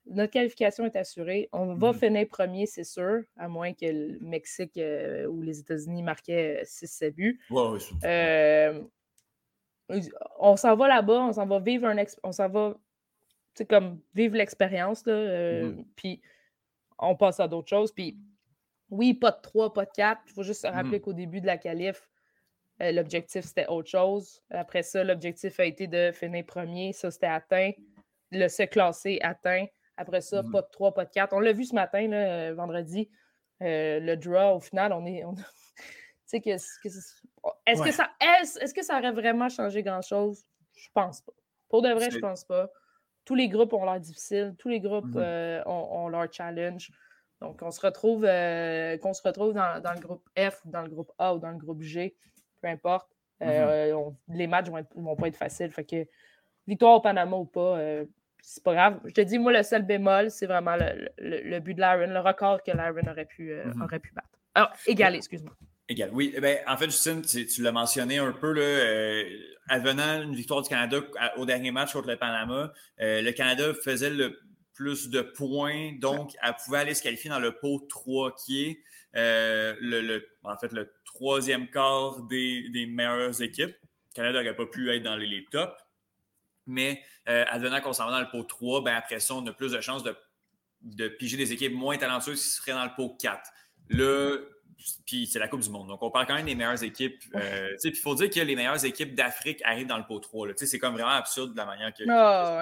notre qualification est assurée. On va mm-hmm. finir premier, c'est sûr, à moins que le Mexique euh, ou les États-Unis marquaient 6-7 buts. Euh, on s'en va là-bas, on s'en va vivre un on s'en va comme vivre l'expérience. Mm-hmm. Puis on passe à d'autres choses. Puis oui, pas de 3, pas de 4. Il faut juste se rappeler mm-hmm. qu'au début de la qualif, euh, l'objectif, c'était autre chose. Après ça, l'objectif a été de finir premier. Ça, c'était atteint. Le se classer atteint. Après ça, mhm. pas de 3, pas de 4. On l'a vu ce matin, là, euh, vendredi. Euh, le draw, au final, on est. [LAUGHS] Tu sais, que, est-ce que, ça, est-ce, que ça aurait vraiment changé grand-chose? Je pense pas. Pour de vrai, je pense pas. Tous les groupes ont l'air difficiles. Tous les groupes mhm. ont, leur challenge. Donc, on se retrouve, qu'on se retrouve dans, dans, le groupe F, dans le groupe A ou dans le groupe G peu importe. Euh, mm-hmm. les matchs vont, vont pas être faciles. Fait que victoire au Panama ou pas, euh, c'est pas grave. Je te dis, moi, le seul bémol, c'est vraiment le, but de Laren, le record que Laren aurait pu, euh, mm-hmm. aurait pu battre. Alors, égal, excuse-moi. Égal, oui. Eh ben, en fait, Justine, tu, l'as mentionné un peu, là, advenant une victoire du Canada au dernier match contre le Panama, le Canada faisait le plus de points, donc elle pouvait aller se qualifier dans le pot 3 qui est le, en fait, le troisième quart des, meilleures équipes. Le Canada n'aurait pas pu être dans les, tops. Mais euh, advenant qu'on s'en va dans le pot 3, ben après ça, on a plus de chances de, de piger des équipes moins talentueuses qui seraient dans le pot 4. Là, puis c'est la Coupe du Monde. Donc, on parle quand même des meilleures équipes. Euh, puis il faut dire que les meilleures équipes d'Afrique arrivent dans le pot 3. C'est comme vraiment absurde de la manière que. Oh,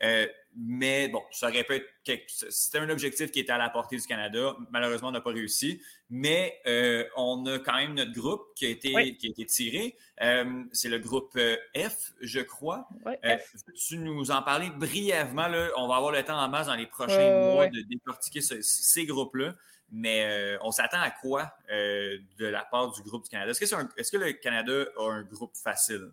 ouais. Mais bon, ça aurait pu être. C'était un objectif qui était à la portée du Canada. Malheureusement, on n'a pas réussi. Mais euh, on a quand même notre groupe qui a été, qui a été tiré. Euh, c'est le groupe euh, F, je crois. tu nous en parler brièvement? Là? On va avoir le temps en masse dans les prochains mois de décortiquer ces groupes-là. Mais on s'attend à quoi de la part du groupe du Canada? Est-ce que, est que le Canada a un groupe facile?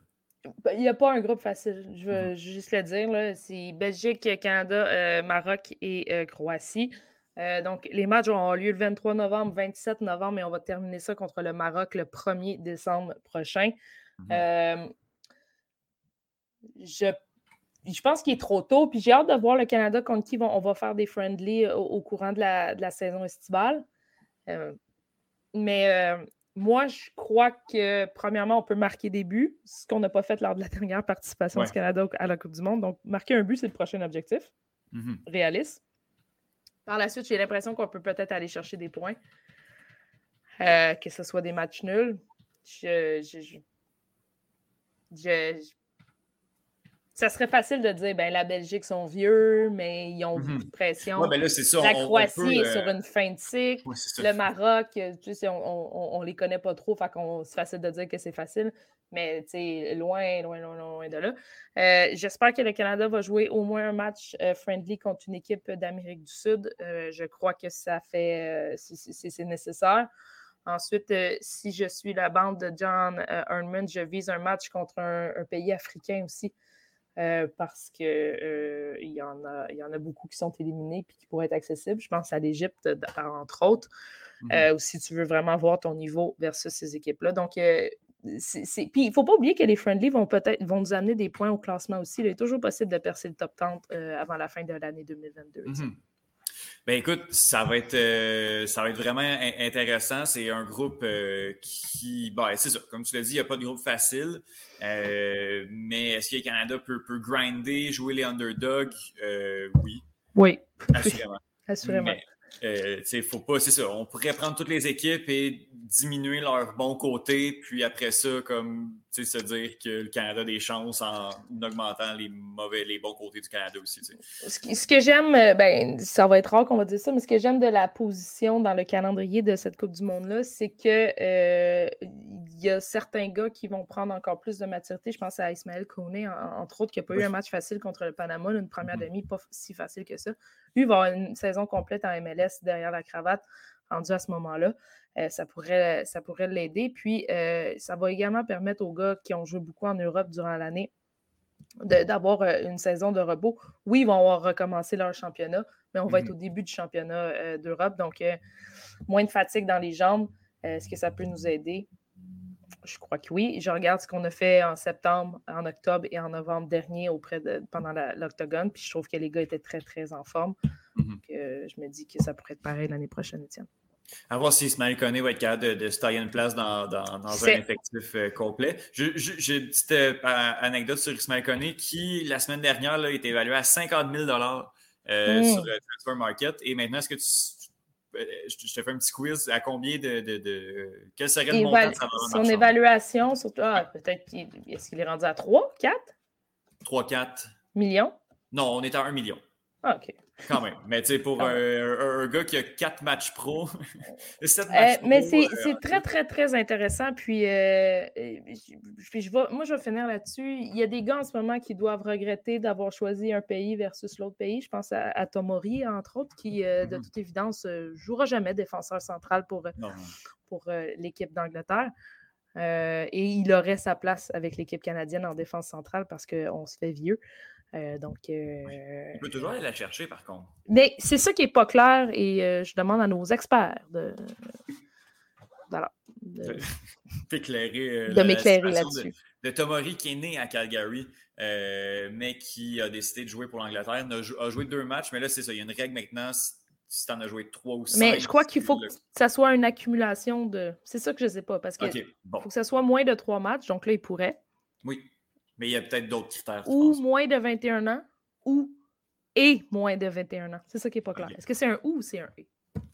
Ben, il n'y a pas un groupe facile, je veux mhm. juste le dire. C'est Belgique, Canada, euh, Maroc et euh, Croatie. Euh, donc, les matchs auront lieu le 23 novembre, 27 novembre, et on va terminer ça contre le Maroc le 1er décembre prochain. Mhm. je, je, pense qu'il est trop tôt, puis j'ai hâte de voir le Canada contre qui on va faire des friendly au, courant de la, de la, saison estivale. mais moi, je crois que, premièrement, on peut marquer des buts, ce qu'on n'a pas fait lors de la [LAUGHS] dernière participation du Canada à la Coupe du Monde. Donc, marquer un but, c'est le prochain objectif. Mm-hmm. Réaliste. Par la suite, j'ai l'impression qu'on peut peut-être aller chercher des points. Euh, que ce soit des matchs nuls. Je, je, ça serait facile de dire ben la Belgique sont vieux, mais ils ont Mhm. beaucoup de pression. Ouais, ben là, c'est ça. la on- on Croatie peut, est euh, sur une fin de cycle. ouais. Le Maroc, euh, tu sais, on, on les connaît pas trop, fait qu'on c'est facile de dire que c'est facile, mais tu sais, loin, loin, loin, loin de là. Euh, J'espère que le Canada va jouer au moins un match euh, friendly contre une équipe d'Amérique du Sud. Je crois que ça fait, c'est- nécessaire. Ensuite, euh, si je suis la bande de John euh, je vise un match contre un, un pays africain aussi. Euh, parce qu'il y, en a- il y en a beaucoup qui sont éliminés et qui pourraient être accessibles. Je pense à l'Égypte, entre autres, Mhm. euh, ou si tu veux vraiment voir ton niveau versus ces équipes-là. Donc, euh, c'est- Puis, il ne faut pas oublier que les friendly vont peut-être vont nous amener des points au classement aussi. Il est toujours possible de percer le top 30 euh, avant la fin de l'année 2022. tu sais. Ben écoute, ça va être, euh, ça va être vraiment in- intéressant. C'est un groupe euh, qui, ben, c'est ça, comme tu l'as dit, il n'y a pas de groupe facile. Euh, mais est-ce que le Canada peut, peut grinder, jouer les underdogs? Euh, oui, Oui, assurément. [LAUGHS] assurément. Mais, euh, faut pas, c'est ça. On pourrait prendre toutes les équipes et diminuer leur bon côté, puis après ça, comme, se dire que le Canada a des chances en augmentant les mauvais, les bons côtés du Canada aussi. Ce, que j'aime, euh, ben, ça va être rare qu'on va dire ça, mais ce que j'aime de la position dans le calendrier de cette Coupe du Monde-là, c'est que euh, il y a certains gars qui vont prendre encore plus de maturité. Je pense à Ismaël Koné, en- entre autres, qui n'a pas eu un match facile contre le Panama, une première Mhm. demi, pas si facile que ça. Lui, il va avoir une saison complète en MLS derrière la cravate, rendu à ce moment-là. Euh, ça pourrait, ça pourrait l'aider. Puis, euh, ça va également permettre aux gars qui ont joué beaucoup en Europe durant l'année d'avoir euh, une saison de repos. Oui, ils vont avoir recommencé leur championnat, mais on va être Mhm. au début du championnat euh, d'Europe. Donc, moins de fatigue dans les jambes. Est-ce que ça peut nous aider? Je crois que oui. Je regarde ce qu'on a fait en septembre, en octobre et en novembre dernier auprès de, pendant l'Octogone. Puis je trouve que les gars étaient très, très en forme. Donc, euh, je me dis que ça pourrait être pareil l'année prochaine, Étienne. À voir si Ismaël Koné va être capable de, de se tailler une place dans, dans- dans un effectif euh, complet. J'ai une petite euh, anecdote sur Ismaël Koné qui, la semaine dernière, là, était évalué à 50 000 euh, Mm. sur le Transfer Market. Et maintenant, est-ce que tu. Je je te fais un petit quiz. À combien de. de, de- quel serait le montant de sa valeur son évaluation, surtout, ah, peut-être qu'il est-ce qu'il est rendu à 3, 4 3, 4. millions? Non, on est à 1 million. Ah, OK. Quand même. Mais tu sais, pour un, un gars qui a 4 matchs pro, [LAUGHS] [LAUGHS] 7 Euh, matchs mais c'est euh, c'est très, très, très intéressant. Puis, euh, je, puis je vais, moi, je vais finir là-dessus. Il y a des gars en ce moment qui doivent regretter d'avoir choisi un pays versus l'autre pays. Je pense à, à Tomori, entre autres, qui, de Mhm. toute évidence, ne jouera jamais défenseur central pour, pour l'équipe d'Angleterre. Et il aurait sa place avec l'équipe canadienne en défense centrale parce qu'on se fait vieux. Euh, donc, euh, On peut toujours aller la chercher, par contre. mais c'est ça qui n'est pas clair et euh, je demande à nos experts de, voilà, de- [LAUGHS] euh, de m'éclairer situation de- là-dessus. de Tomori qui est né à Calgary, mais qui a décidé de jouer pour l'Angleterre. A, jou- a joué deux matchs, mais là, c'est ça. Il y a une règle maintenant. Si, tu en as joué trois ou cinq. Mais je crois qu'il faut que ça soit une accumulation de. C'est ça que je ne sais pas, parce qu'il OK, bon. faut que ça soit moins de trois matchs, donc là, il pourrait, Oui. Mais il y a peut-être d'autres critères. ou moins de 21 ans, ou et moins de 21 ans. C'est ça qui n'est pas clair. Est-ce que c'est un ou ou c'est un et?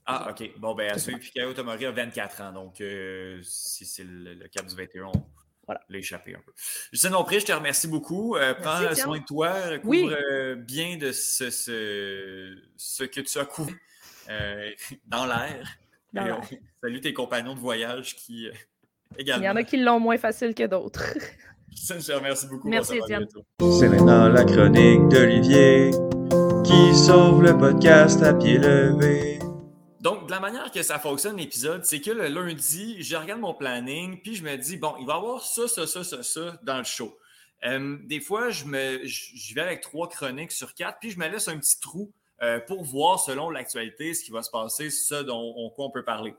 Ah, OK. Bon, ben, à C'est suivre. Puis Kayo Tomori a 24 ans. Donc, euh, si c'est le, le cap du 21, on Voilà. l'a échappé un peu. Justine Lompré, je te remercie beaucoup. Euh, prends Étienne. soin de toi. Recouvre Oui. euh, bien de ce, ce, ce que tu as couvert euh, [LAUGHS] dans l'air. Salue tes compagnons de voyage qui euh, Il également. y en a qui l'ont moins facile que d'autres. [LAUGHS] Te remercie beaucoup. Merci, Étienne. C'est maintenant la chronique d'Olivier qui sauve le podcast à pied levé. Donc, de la manière que ça fonctionne, l'épisode, c'est que le lundi, je regarde mon planning, puis je me dis, bon, il va y avoir ça, ça, ça, ça, ça dans le show. Euh, des fois, je, me, je, je vais avec trois chroniques sur quatre, puis je me laisse un petit trou euh, pour voir, selon l'actualité, ce qui va se passer, ce dont on, quoi on peut parler.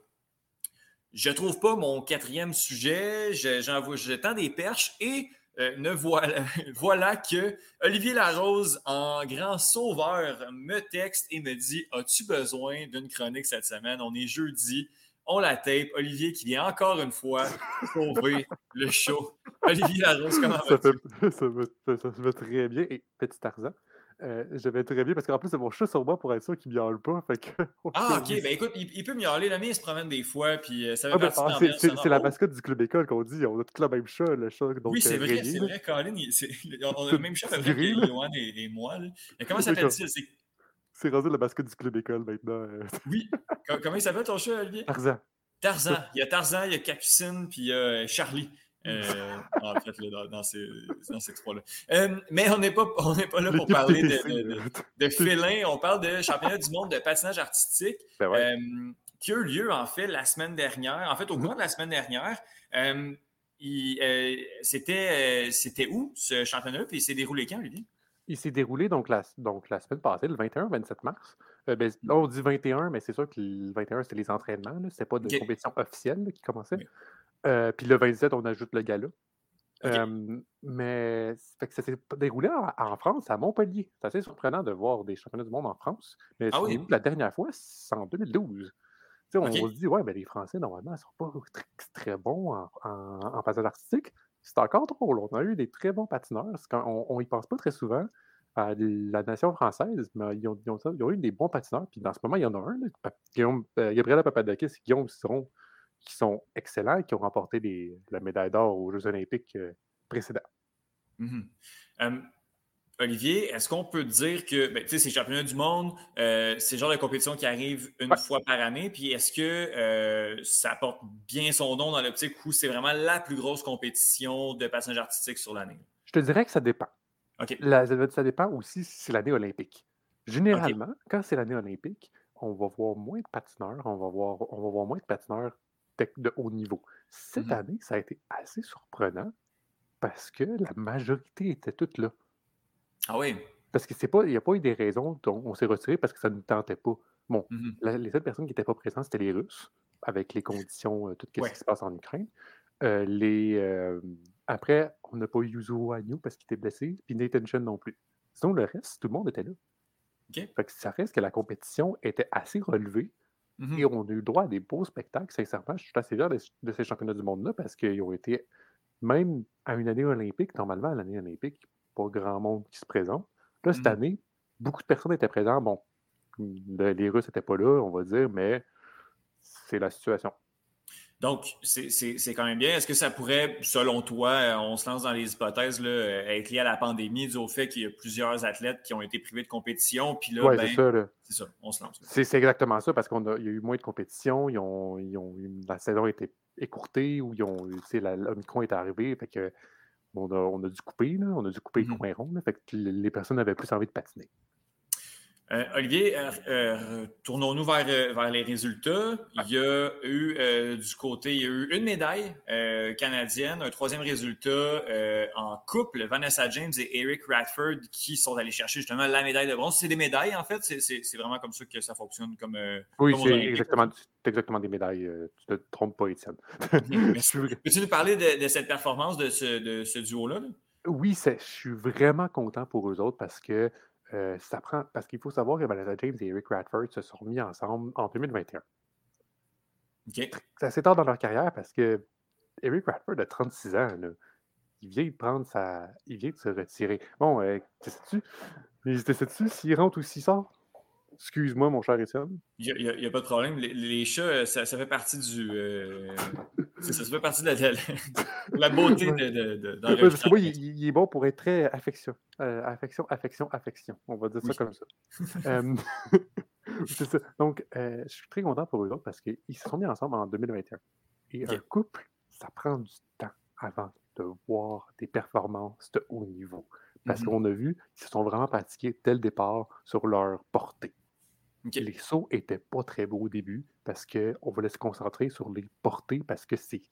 Je trouve pas mon quatrième sujet, je- j'envoie, je tends des perches et euh, ne voilà, [LAUGHS] voilà que Olivier Larose, en grand sauveur, me texte et me dit As-tu besoin d'une chronique cette semaine? On est jeudi, on la tape. Olivier qui vient encore une fois sauver [LAUGHS] le show. Olivier Larose, comment ça, vas-tu? fait, ça, ça, ça se va très bien. Et petit Tarzan, euh, je vais très bien parce qu'en plus, c'est mon chat sur moi pour être sûr qu'il miaule pas. Fait que, [LAUGHS] Ah, ok. Ben écoute, il, il peut miauler. Le mien, il se promène des fois. Puis euh, ça fait Ah, ben, ah, c'est- la mascotte du club école qu'on dit. On a tout le même chat, le chat. Donc, oui, c'est euh, vrai, c'est vrai, Colin. il- on a le même chat là. Johan et, et moi. là. Mais comment [LAUGHS] s'appelle-t-il? C'est- rendu la mascotte du club école maintenant. Oui. Co- Comment il s'appelle ton chat, Olivier? Tarzan. Tarzan. Il y a Tarzan, il y a Capucine, puis il y a Charlie. Euh, en fait, là, dans, dans ces, dans ces trois-là. Euh, mais on n'est pas, on pas là pour parler de, de, de, là. de félin. On parle de championnat du monde de patinage artistique Ben ouais. euh, qui a eu lieu, en fait, la semaine dernière. En fait, au cours de la semaine dernière, c'était, où ce championnat? Puis il s'est déroulé quand, Olivier? Il s'est déroulé donc la, donc la semaine passée, le 21-27 mars. Euh, ben, là, on dit 21, mais c'est sûr que le 21, c'était les entraînements. Ce n'était pas de compétition officielle là, qui commençait. Euh, puis le 27, on ajoute le gala. Euh, mais fait que ça s'est déroulé en, en France, à Montpellier. C'est assez surprenant de voir des championnats du monde en France. Mais Ah oui? la dernière fois, c'est en 2012. Tu sais, on se dit, ouais, ben, les Français, normalement, ne sont pas très, très bons en, en, en patinage artistique. C'est encore drôle. On a eu des très bons patineurs. On n'y pense pas très souvent à la nation française, mais ils ont, ils ont- ils ont eu des bons patineurs. Puis dans ce moment, il y en a un, là, Guillaume, euh, Gabriela Papadakis et Guillaume Ciron, qui sont excellents et qui ont remporté des- la médaille d'or aux Jeux olympiques euh, précédents. Euh, Olivier, est-ce qu'on peut dire que ben, ces championnats du monde, euh, c'est le genre de compétition qui arrive une Ouais. fois par année, puis est-ce que euh, ça porte bien son nom dans l'optique où c'est vraiment la plus grosse compétition de patinage artistique sur l'année? Je te dirais que ça dépend. La- ça dépend aussi si c'est l'année olympique. Généralement, quand c'est l'année olympique, on va voir moins de patineurs, on va voir, on va voir moins de patineurs de haut niveau. Cette Mhm. année, ça a été assez surprenant parce que la majorité était toute là. Ah oui. Parce qu'il n'y a pas eu des raisons dont on s'est retiré parce que ça ne nous tentait pas. Bon, la- les seules personnes qui n'étaient pas présentes, c'était les Russes, avec les conditions, euh, tout ce Ouais. qui se passe en Ukraine. Euh, les, euh, après, on n'a pas eu Yuzo Hanyu parce qu'il était blessé, puis Nathan Chen non plus. Sinon, le reste, tout le monde était là. Fait que ça reste que la compétition était assez relevée Mhm. et on a eu droit à des beaux spectacles. Sincèrement, je suis assez fier de, de ces championnats du monde-là parce qu'ils ont été, même à une année olympique, normalement, à l'année olympique, pas grand monde qui se présente. Là, cette Mhm. année, beaucoup de personnes étaient présentes. Bon, le- les Russes n'étaient pas là, on va dire, mais c'est la situation. Donc, c'est- quand même bien. Est-ce que ça pourrait, selon toi, euh, on se lance dans les hypothèses, là, euh, être lié à la pandémie, dû au fait qu'il y a plusieurs athlètes qui ont été privés de compétition, puis là, ben, c'est ça. on se lance. C'est exactement ça, parce qu'il y a eu moins de compétition, ils ont, ils ont, la saison a été écourtée, ou ils ont, tu sais, la- l'Omicron est arrivé, fait que on a, on a dû couper, là, on a dû couper les coins ronds, là, fait que les personnes avaient plus envie de patiner. Euh, Olivier, euh, euh, tournons-nous vers, vers les résultats. Il y a eu euh, du côté, il y a eu une médaille canadienne, un troisième résultat en couple, Vanessa James et Eric Radford qui sont allés chercher justement la médaille de bronze. C'est des médailles en fait, c'est- vraiment comme ça que ça fonctionne. Comme, Oui, c'est exactement, exactement des médailles, tu ne te trompes pas, Étienne. [LAUGHS] Peux-tu nous parler de, de cette performance de ce, de ce duo-là? là? oui, je suis vraiment content pour eux autres parce que euh, ça prend, parce qu'il faut savoir que Vanessa James et Eric Radford se sont mis ensemble en 2021. OK. c'est assez tard dans leur carrière parce que Eric Radford a 36 ans. là. Il vient de prendre sa. Il vient de se retirer. Bon, euh, tu sais-tu? Tu sais-tu s'il rentre ou s'il sort? Excuse-moi, mon cher Étienne. Il n'y a, pas de problème. Les, les chats, euh, ça, ça fait partie du. euh, [LAUGHS] ça, ça fait partie de la, de la- la beauté de, de, de- Ouais, Parce que moi, il, il est bon pour être très affection. Euh, affection, affection, affection. On va dire ça comme ça. [LAUGHS] Euh, [LAUGHS] c'est ça. Donc, je suis très content pour eux autres parce qu'ils se sont mis ensemble en 2021. Et un couple, ça prend du temps avant de voir des performances de haut niveau. Parce Mhm. qu'on a vu qu'ils se sont vraiment pratiqués dès le départ sur leur portée. Les sauts étaient pas très beaux au début parce qu'on voulait se concentrer sur les portées parce que c'est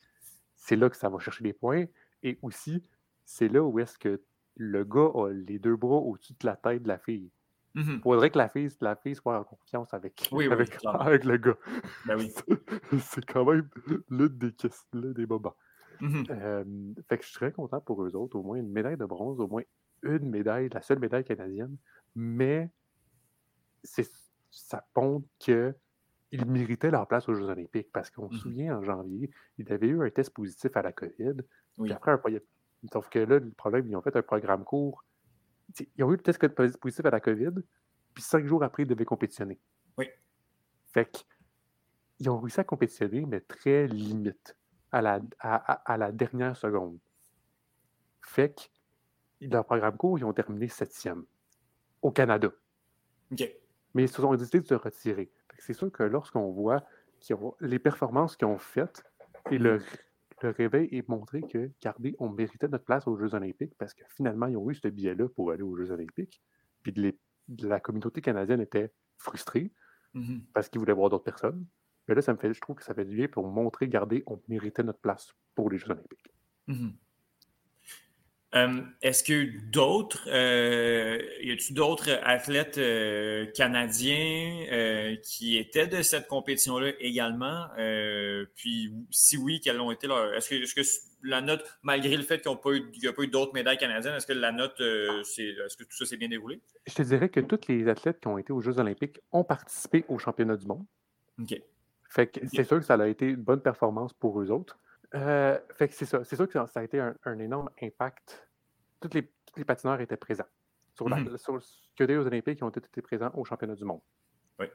c'est là que ça va chercher les points. Et aussi, c'est là où est-ce que le gars a les deux bras au-dessus de la tête de la fille. Il faudrait que la fille, la fille soit en confiance avec, Oui, oui, avec, le gars. Ben oui. [LAUGHS] c'est quand même l'une des, ques- l'un des moments. Euh, fait que je suis très content pour eux autres. Au moins une médaille de bronze, au moins une médaille, la seule médaille canadienne. Mais c'est, ça montre qu'ils méritaient leur place aux Jeux Olympiques parce qu'on Mhm. se souvient en janvier, ils avaient eu un test positif à la COVID. Oui. Puis après, un, sauf que là, le problème, ils ont fait un programme court ils ont eu le test positif à la COVID, puis cinq jours après, ils devaient compétitionner. Oui. Fait qu'ils ont réussi à compétitionner, mais très limite, à la, à, à- à la dernière seconde. Fait que leur programme court, ils ont terminé septième au Canada. OK. Mais ils se sont décidé de se retirer. C'est sûr que lorsqu'on voit ont- les performances qu'ils ont faites et le, le réveil est montré que, regardez, on méritait notre place aux Jeux Olympiques parce que finalement, ils ont eu ce billet-là pour aller aux Jeux Olympiques. Puis de les- de la communauté canadienne était frustrée Mhm. parce qu'ils voulaient voir d'autres personnes. Mais là, ça me fait, je trouve que ça fait du bien pour montrer, regardez, on méritait notre place pour les Jeux Olympiques. Mhm. Euh, Est-ce que d'autres, euh, y a-t-il d'autres athlètes euh, canadiens qui étaient de cette compétition-là également? Puis, si oui, quelles ont été leurs. Est-ce que, est-ce que la note, malgré le fait qu'il n'y a pas eu d'autres médailles canadiennes, est-ce que la note, est-ce que tout ça s'est bien déroulé? Je te dirais que tous les athlètes qui ont été aux Jeux Olympiques ont participé aux championnats du monde. OK. Fait que c'est sûr que ça a été une bonne performance pour eux autres. Euh, fait que c'est ça. C'est sûr que ça, a été un, un énorme impact. Tous les, tous les patineurs étaient présents. Sur, la, Mhm. sur que des aux Olympiques, ils ont tous été présents au championnat du monde. Oui.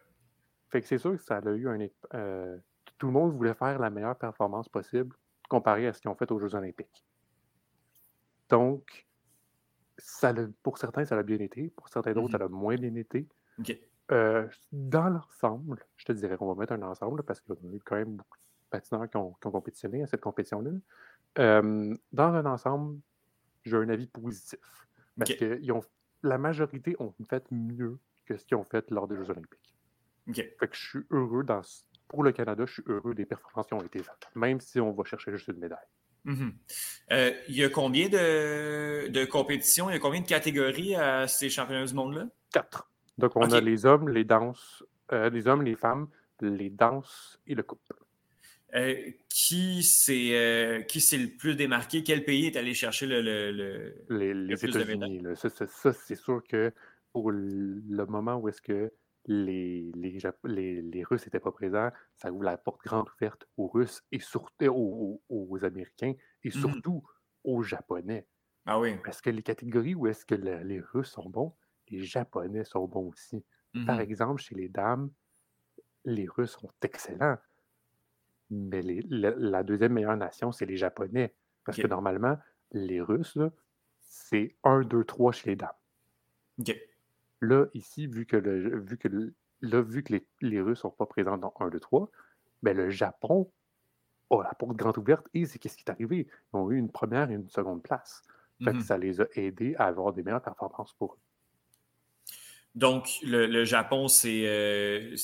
Fait que c'est sûr que ça a eu un. euh, tout le monde voulait faire la meilleure performance possible comparé à ce qu'ils ont fait aux Jeux Olympiques. Donc, ça l'a- pour certains, ça a bien été. Pour certains d'autres, ça a moins bien été. Euh, dans l'ensemble, je te dirais qu'on va mettre un ensemble parce qu'il y a eu quand même beaucoup patineurs qui ont, qui ont compétitionné à cette compétition-là. Euh, dans un ensemble, j'ai un avis positif. Parce que ils ont, la majorité ont fait mieux que ce qu'ils ont fait lors des Jeux Olympiques. OK. Fait que je suis heureux dans pour le Canada, je suis heureux des performances qui ont été faites, même si on va chercher juste une médaille. Mhm. Euh, il y a combien de, de compétitions, il y a combien de catégories à ces championnats du monde-là? Quatre. Donc, on a les hommes, les danses, euh, les hommes, les femmes, les danses et le couple. Euh, qui s'est euh, qui s'est le plus démarqué? Quel pays est allé chercher le. le- le- Les, États-Unis. Ça, c'est sûr que pour le moment où est-ce que les, les, les, les Russes n'étaient pas présents, ça ouvre la porte grande ouverte aux Russes et surtout aux, aux- aux Américains et Mhm. surtout aux Japonais. Ah oui. Parce que les catégories où est-ce que le- les Russes sont bons, les Japonais sont bons aussi. Par Mhm. exemple, chez les dames, les Russes sont excellents. Mais les- la, la deuxième meilleure nation, c'est les Japonais. Parce que normalement, les Russes, c'est 1, 2, 3 chez les dames. Là, ici, vu que, le, vu que, le- là, vu que les, les Russes ne sont pas présents dans 1, 2, 3, ben le Japon a la porte grande ouverte et c'est qu'est-ce qui est arrivé? Ils ont eu une première et une seconde place. Fait que Mhm. ça les a aidés à avoir des meilleures performances pour eux. Donc, le, le Japon, c'est euh,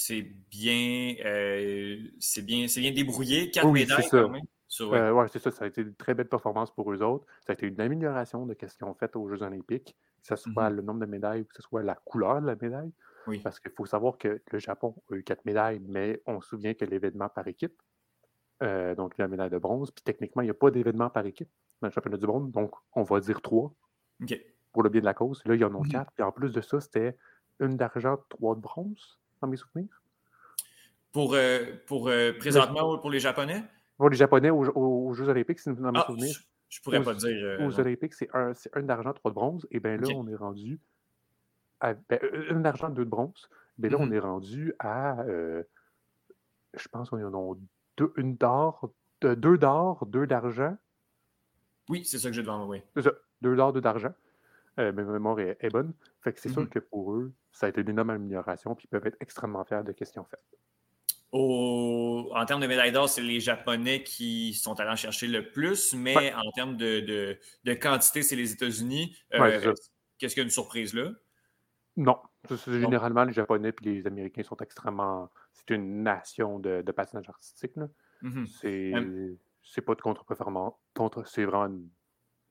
bien, euh, c'est bien, bien débrouillé. Quatre Oui, médailles c'est ça. quand même. Ouais. Euh, ouais, c'est ça. Ça a été une très belle performance pour eux autres. Ça a été une amélioration de ce qu'ils ont fait aux Jeux Olympiques, que ce soit Mhm. le nombre de médailles ou que ce soit la couleur de la médaille. Oui. Parce qu'il faut savoir que le Japon a eu quatre médailles, mais on se souvient que l'événement par équipe, euh, donc la médaille de bronze, puis techniquement, il n'y a pas d'événement par équipe dans le championnat du monde, donc on va dire trois pour le bien de la cause. Là, il y en a Mhm. quatre. Puis en plus de ça, c'était une d'argent, trois de bronze, dans mes souvenirs. Pour, euh, pour euh, présentement, pour les Japonais, Pour les Japonais aux, aux- aux Jeux Olympiques, c'est dans mes ah, souvenirs. je, je pourrais Aux- pas dire. euh, aux non. Olympiques, c'est un, d'argent, trois de bronze. Et bien là, on est rendu à ben, euh, une d'argent, deux de bronze. Mais là, on Mhm. est rendu à, euh, je pense qu'on en a deux, une d'or, de- deux d'or, deux d'argent. Oui, c'est ça que j'ai devant moi. Oui. C'est ça, deux d'or, deux d'argent. Euh, mais ma mémoire est, est bonne. Fait que c'est Mhm. sûr que pour eux, ça a été une énorme amélioration, puis ils peuvent être extrêmement fiers de ce qu'ils ont fait. Au- en termes de médailles d'or, c'est les Japonais qui sont allés en chercher le plus, mais Ouais. en termes de, de- de quantité, c'est les États-Unis. Euh, Ouais. Qu'est-ce qu'il y a une surprise là? Non, généralement, les Japonais et les Américains sont extrêmement. C'est une nation de, de patinage artistique. là. Mhm. C'est Hum. pas de contre-performance. Contre, c'est vraiment une,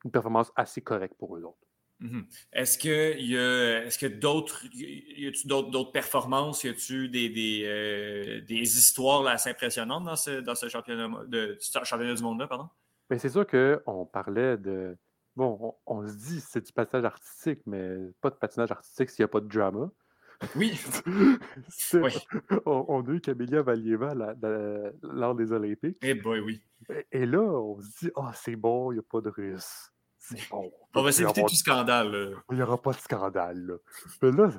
une performance assez correcte pour eux autres. Mhm. Est-ce que y a, est-ce que d'autres, y a-tu d'autres, performances, y a-tu des, des, euh, des histoires là, assez impressionnantes dans ce, dans ce championnat, de, ce championnat du monde-là, pardon? Mais c'est sûr qu'on parlait de. Bon, on, on se dit c'est du patinage artistique, mais pas de patinage artistique s'il n'y a pas de drama. Oui. [LAUGHS] On, on a eu Camélia Valieva la- la- lors des Olympiques. Eh boy, oui. Et, et là, on se dit Ah, c'est bon, il n'y a pas de Russes. C'est bon. On va s'éviter avoir- tout scandale. là. Il n'y aura pas de scandale. Là, Mais là,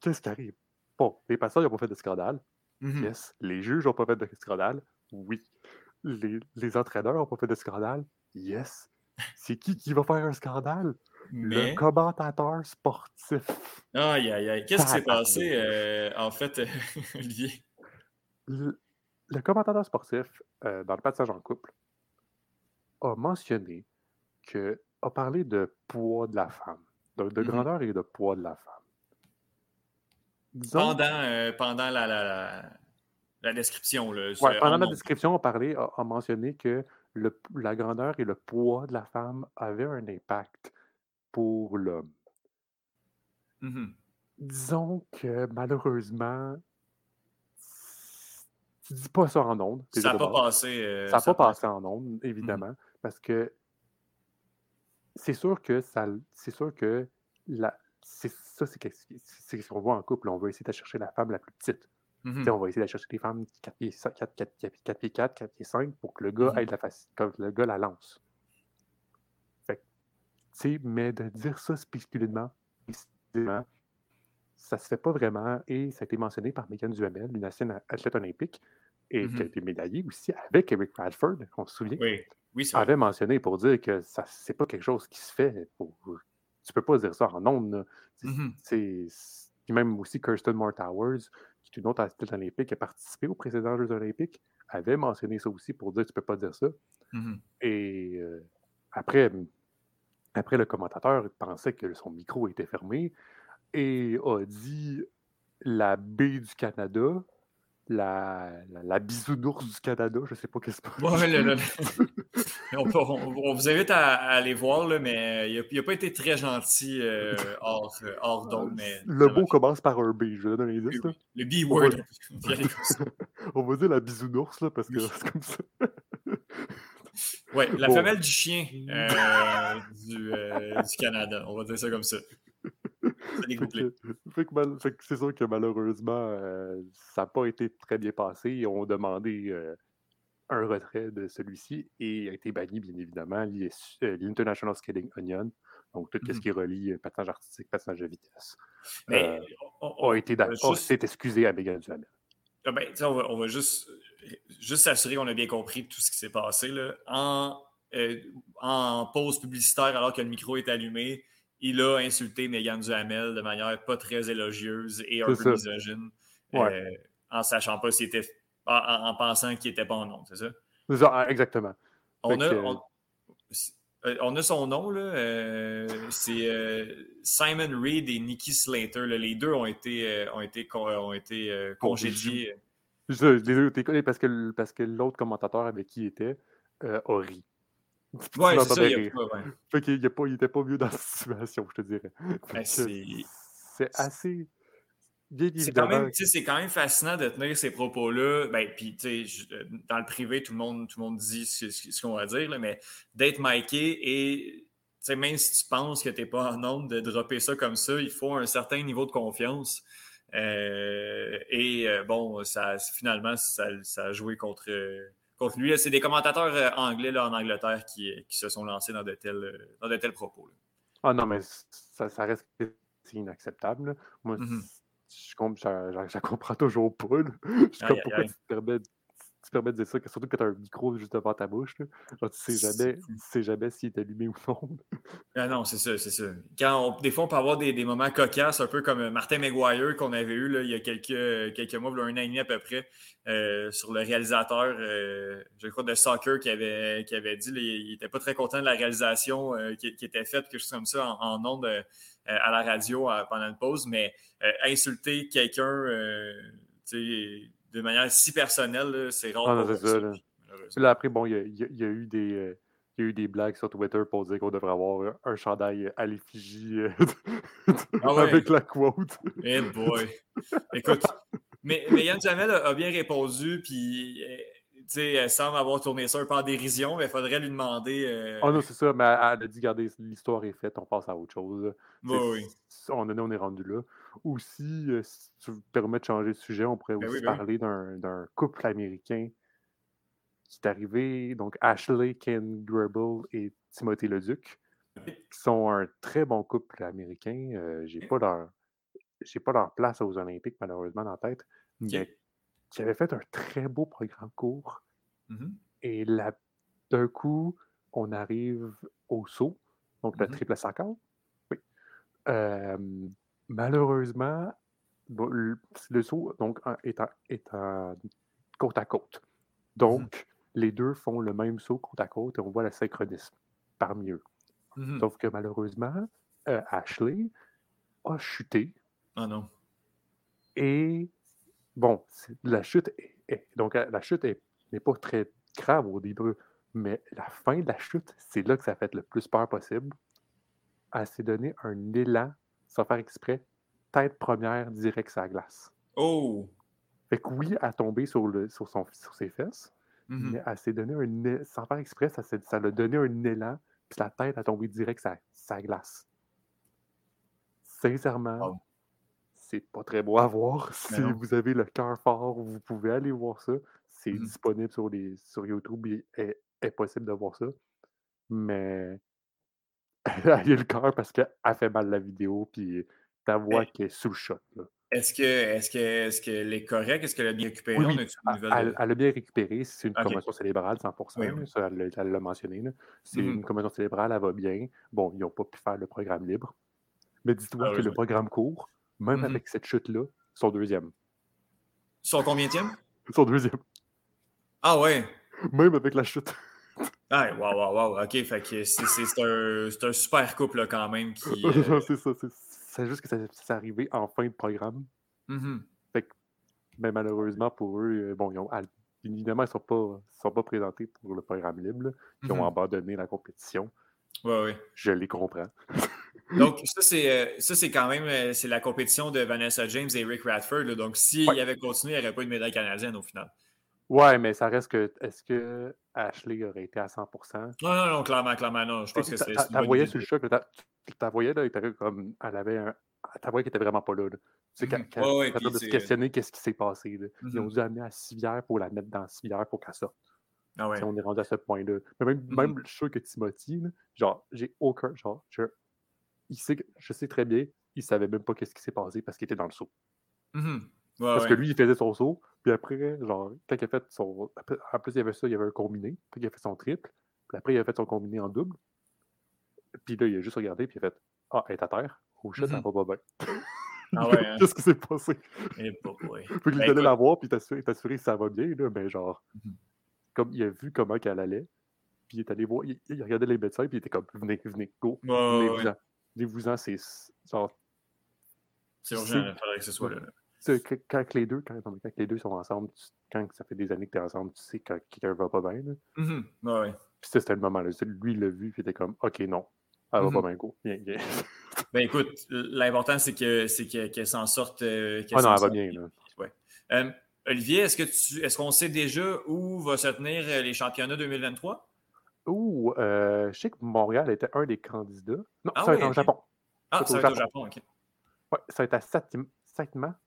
qu'est-ce qui arrive? Bon, les pasteurs n'ont pas fait de scandale. Mhm. Yes. Les juges n'ont pas fait de scandale? Oui. Les, les entraîneurs n'ont pas fait de scandale? Yes. C'est qui qui va faire un scandale? Mais, Le commentateur sportif. aïe, aïe, aïe. Qu'est-ce qui s'est passé, euh, en fait, [LAUGHS] Olivier? Le, le commentateur sportif, euh, dans le passage en couple, a mentionné que a parlé de poids de la femme, de, de Mhm. grandeur et de poids de la femme. Disons, Pendant, euh, pendant la, la, la, la description. Là, Ouais, pendant en la nom. description, on parlait, a, a mentionné que le- la grandeur et le poids de la femme avaient un impact pour l'homme. Mhm. Disons que malheureusement, tu dis pas ça en ondes. Ça n'a pas passé. euh, Ça pas passé en ondes, évidemment, parce que c'est sûr que ça, c'est sûr que la, c'est ça, c'est ce qu'on voit en couple. On va essayer de chercher la femme la plus petite. Sais, On va essayer d'aller chercher des femmes 4 pieds 4, 4, 4, 4 pieds 4, 4 pieds 5 pour que le gars Mhm. ait de la faci- que le gars la lance. Fait mais de dire ça spécifiquement, ça se fait pas vraiment et ça a été mentionné par Megan Duhamel, une ancienne athlète olympique et qui a été médaillée aussi avec Eric Bradford, on se souvient, Oui, oui avait mentionné pour dire que ça c'est pas quelque chose qui se fait. Pour, tu peux pas dire ça en c'est- Puis même aussi Kirsten Moore Towers, qui est une autre athlète olympique, qui a participé aux précédents Jeux olympiques, avait mentionné ça aussi pour dire que tu peux pas dire ça. Mhm. Et euh, après, après, le commentateur pensait que son micro était fermé et a dit la baie du Canada, la, la, la bisounours du Canada, je sais pas qu'est-ce que c'est. Ouais, [LAUGHS] on, peut- on- on vous invite à, à aller voir, là, mais il n'a pas été très gentil euh, hors, euh, hors d'onde, mais Le mot commence par un B, je vais donner un indice. là. Le B-word. on va. [LAUGHS] [LAUGHS] On dire la bisounours, là, parce que Oui. c'est comme ça. Ouais, la Bon. femelle du chien euh, du, euh, du Canada. On va dire ça comme ça. Ça Fait découplé. que, fait que mal- fait que c'est sûr que malheureusement, euh, ça n'a pas été très bien passé. Ils ont demandé euh, un retrait de celui-ci et a été banni, bien évidemment, euh, l'International Skating Union. Donc, tout ce Mhm. qui relie patinage artistique, patinage de vitesse. Mais on, a été d'accord. juste- s'est excusé à Megan Duhamel. Ah ben, on, va, on va juste, juste s'assurer qu'on a bien compris tout ce qui s'est passé. Là. En, euh, en pause publicitaire, alors que le micro est allumé, il a insulté Megan Duhamel de manière pas très élogieuse et un peu misogyne, Ouais. euh, en sachant pas s'il était. En, en- en pensant qu'il était pas en nom, c'est ça? C'est ça, ah, exactement. On a, que- on, euh, on a son nom, là. euh, c'est euh, Simon Reed et Nikki Slater. là. Les deux ont été, ont été, ont été congédiés. Je, les ai eu décollés parce que, parce que l'autre commentateur avec qui il était a ri. Ouais, c'est ça. il y a rire. pas- ouais. Fait qu'il n'était pas mieux dans la [LAUGHS] situation, je te dirais. Ben, c'est- assez. C'est quand, même, quand fascinant de tenir ces propos-là. Ben, puis, euh, dans le privé, tout le monde, tout le monde dit ce, qu'on va dire, là, mais d'être miké et, même si tu penses que tu n'es pas en nombre de dropper ça comme ça, il faut un certain niveau de confiance. Euh, et euh, bon, ça, finalement, ça, ça a joué contre, contre lui. C'est des commentateurs euh, anglais là, en Angleterre qui, qui se sont lancés dans de tels, euh, dans de tels propos. là. Ah non, mais ça, ça reste inacceptable. là. Moi, Mhm. je, je, je- je comprends toujours pas. [LAUGHS] Je aïe, pourquoi tu te permets, tu te permets de dire ça, surtout quand tu as un micro juste devant ta bouche. Là. Genre, tu sais jamais, tu sais jamais s'il est allumé [LAUGHS] ou non. Ah non, c'est ça, c'est ça. Quand on- des fois, on peut avoir des, des moments cocasses, un peu comme euh, Martin McGuire qu'on avait eu là, il y a quelques, quelques mois, il un an et demi à peu près, euh, sur le réalisateur, euh, je crois, de Soccer qui avait, qui avait dit qu'il n'était pas très content de la réalisation euh, qui, qui était faite, quelque chose comme ça, en, en ondes à la radio pendant une pause, mais insulter quelqu'un tu sais, de manière si personnelle, c'est rare. Ah non, c'est ça, là. malheureusement. Là, après, bon, il y a, y y eu des. euh, y a eu des blagues sur Twitter pour dire qu'on devrait avoir un chandail à l'effigie euh, Ah ouais. avec la quote. Eh boy! Écoute, mais, mais Yann Jamel a, a bien répondu, puis euh, elle semble avoir tourné ça un peu en dérision, mais il faudrait lui demander. euh, Ah non, c'est ça, mais elle a dit, regardez, l'histoire est faite, on passe à autre chose. oui. On, en est- on est rendu là. Aussi, euh, si tu me permets de changer de sujet, on pourrait Ben aussi oui, ben parler d'un d'un couple américain qui est arrivé, donc Ashley Ken Grable et Timothée Leduc. qui sont un très bon couple américain. Euh, j'ai pas leur j'ai pas leur place aux Olympiques, malheureusement, dans la tête, mais qui avaient fait un très beau programme court. Mhm. Et là, d'un coup, on arrive au saut, donc le Mhm. triple 50. Oui. Euh, malheureusement, le, saut donc, est, en, est en côte à côte. Donc, les deux font le même saut côte à côte et on voit le synchronisme parmi eux. Mhm. Sauf que malheureusement, euh, Ashley a chuté Ah non. et bon, la chute est, est- donc euh, la chute est- n'est pas très grave au début, mais la fin de la chute, c'est là que ça fait le plus peur possible. Elle s'est donné un élan, sans faire exprès, tête première direct sur la glace. Oh! Fait que oui, elle a tombé sur, le, sur, son, sur ses fesses, Mhm. mais elle s'est donné un sans faire exprès, ça ça l'a donné un élan, puis la tête a tombé direct sur, sur la glace. Sincèrement, c'est pas très beau à voir. [LAUGHS] Si vous avez le cœur fort, vous pouvez aller voir ça. C'est Mhm. disponible sur, les, sur YouTube. Il est, est possible de voir ça. Mais [LAUGHS] elle a le cœur parce qu'elle fait mal la vidéo, puis ta voix Mais- qui est sous le choc. Est-ce que est-ce que est-ce qu'elle est correcte? Est-ce qu'elle a bien récupéré? Oui, On une Elle, nouvelle de- elle- elle a bien récupéré. C'est une Ok. commotion cérébrale, 100%. Oui, là, oui. Ça, elle l'a- mentionné. C'est Mhm. une commotion cérébrale, elle va bien. Bon, ils n'ont pas pu faire le programme libre. Mais dis-toi que le programme court, même Mhm. avec cette chute-là, son deuxième. Son combienième? Son deuxième. Ah ouais! Même avec la chute. Ah, wow, wow, wow. OK, fait que c'est c'est- c'est un, c'est un super couple là, quand même qui. [LAUGHS] euh, c'est ça. C'est c'est juste que ça s'est arrivé en fin de programme. mhm. Mais malheureusement pour eux, euh, bon, ils ont, évidemment, ils ne sont pas, sont pas présentés pour le programme libre. là. Ils ont abandonné la compétition. Ouais, ouais. Je les comprends. [LAUGHS] Donc, ça, c'est euh, ça, c'est quand même c'est la compétition de Vanessa James et Rick Radford. là. Donc, s'il Ouais. avait continué, il n'y aurait pas eu de médaille canadienne au final. Ouais, mais ça reste que. Est-ce que Ashley aurait été à 100%? Non, non, non, clairement, clairement, non. Je pense que c'est. bonne voyais sur le choc, t'as voyais là, comme. Elle avait un. Voyais qu'elle était vraiment pas là. Tu sais, Mhm. train puis de se c'est- questionner qu'est-ce qui s'est passé. Ils ont Mhm. dû amener à civière pour la mettre dans civière pour qu'elle sorte. Ah ouais. On est rendu à ce point-là. Mais même, Mhm. même suis sûr que Timothy, genre, j'ai aucun. Genre, je, il sait que- je sais très bien, il savait même pas qu'est-ce qui s'est passé parce qu'il était dans le saut. Ouais, Parce ouais. que lui, il faisait son saut, puis après, genre, quand il a fait son. En plus, il y avait ça, il y avait un combiné, puis il a fait son triple, puis après, il a fait son combiné en double. Puis là, il a juste regardé, puis il a fait Ah, elle est à terre. Oh shit, Mhm. elle va pas bien. [LAUGHS] Ah ouais, hein. [LAUGHS] Qu'est-ce qui s'est passé? Eh, pas- ouais. Puis il Ben, écoute. la voir, puis il que ça va bien, là, mais genre, Mhm. comme il a vu comment qu'elle allait, puis il est allé voir, il, il regardait les médecins, puis il était comme Venez, venez, go, venez-vous-en. Venez-vous-en, c'est. Genre, C'est urgent, il faudrait que ce soit là. Quand les deux, quand, les deux sont ensemble, tu- quand ça fait des années que tu es ensemble, tu sais quand quelqu'un va pas bien. Mhm. Ouais. Puis ça, c'était le moment là. C'est- Lui, il l'a vu, puis il était comme OK, non. Elle va Mhm. pas bien, go. Viens, viens. [LAUGHS] Ben écoute, l'important, c'est que c'est que- qu'elle s'en sorte. euh, Ah non, elle va bien, là. Ouais. Euh, Olivier, est-ce que tu est-ce qu'on sait déjà où va se tenir euh, les championnats 2023? Ouh, euh, je sais que Montréal était un des candidats. Non, Ah ça va oui, être en. Japon. Ah, ça au va être au Japon, OK. Ouais, ça va être à Saitama.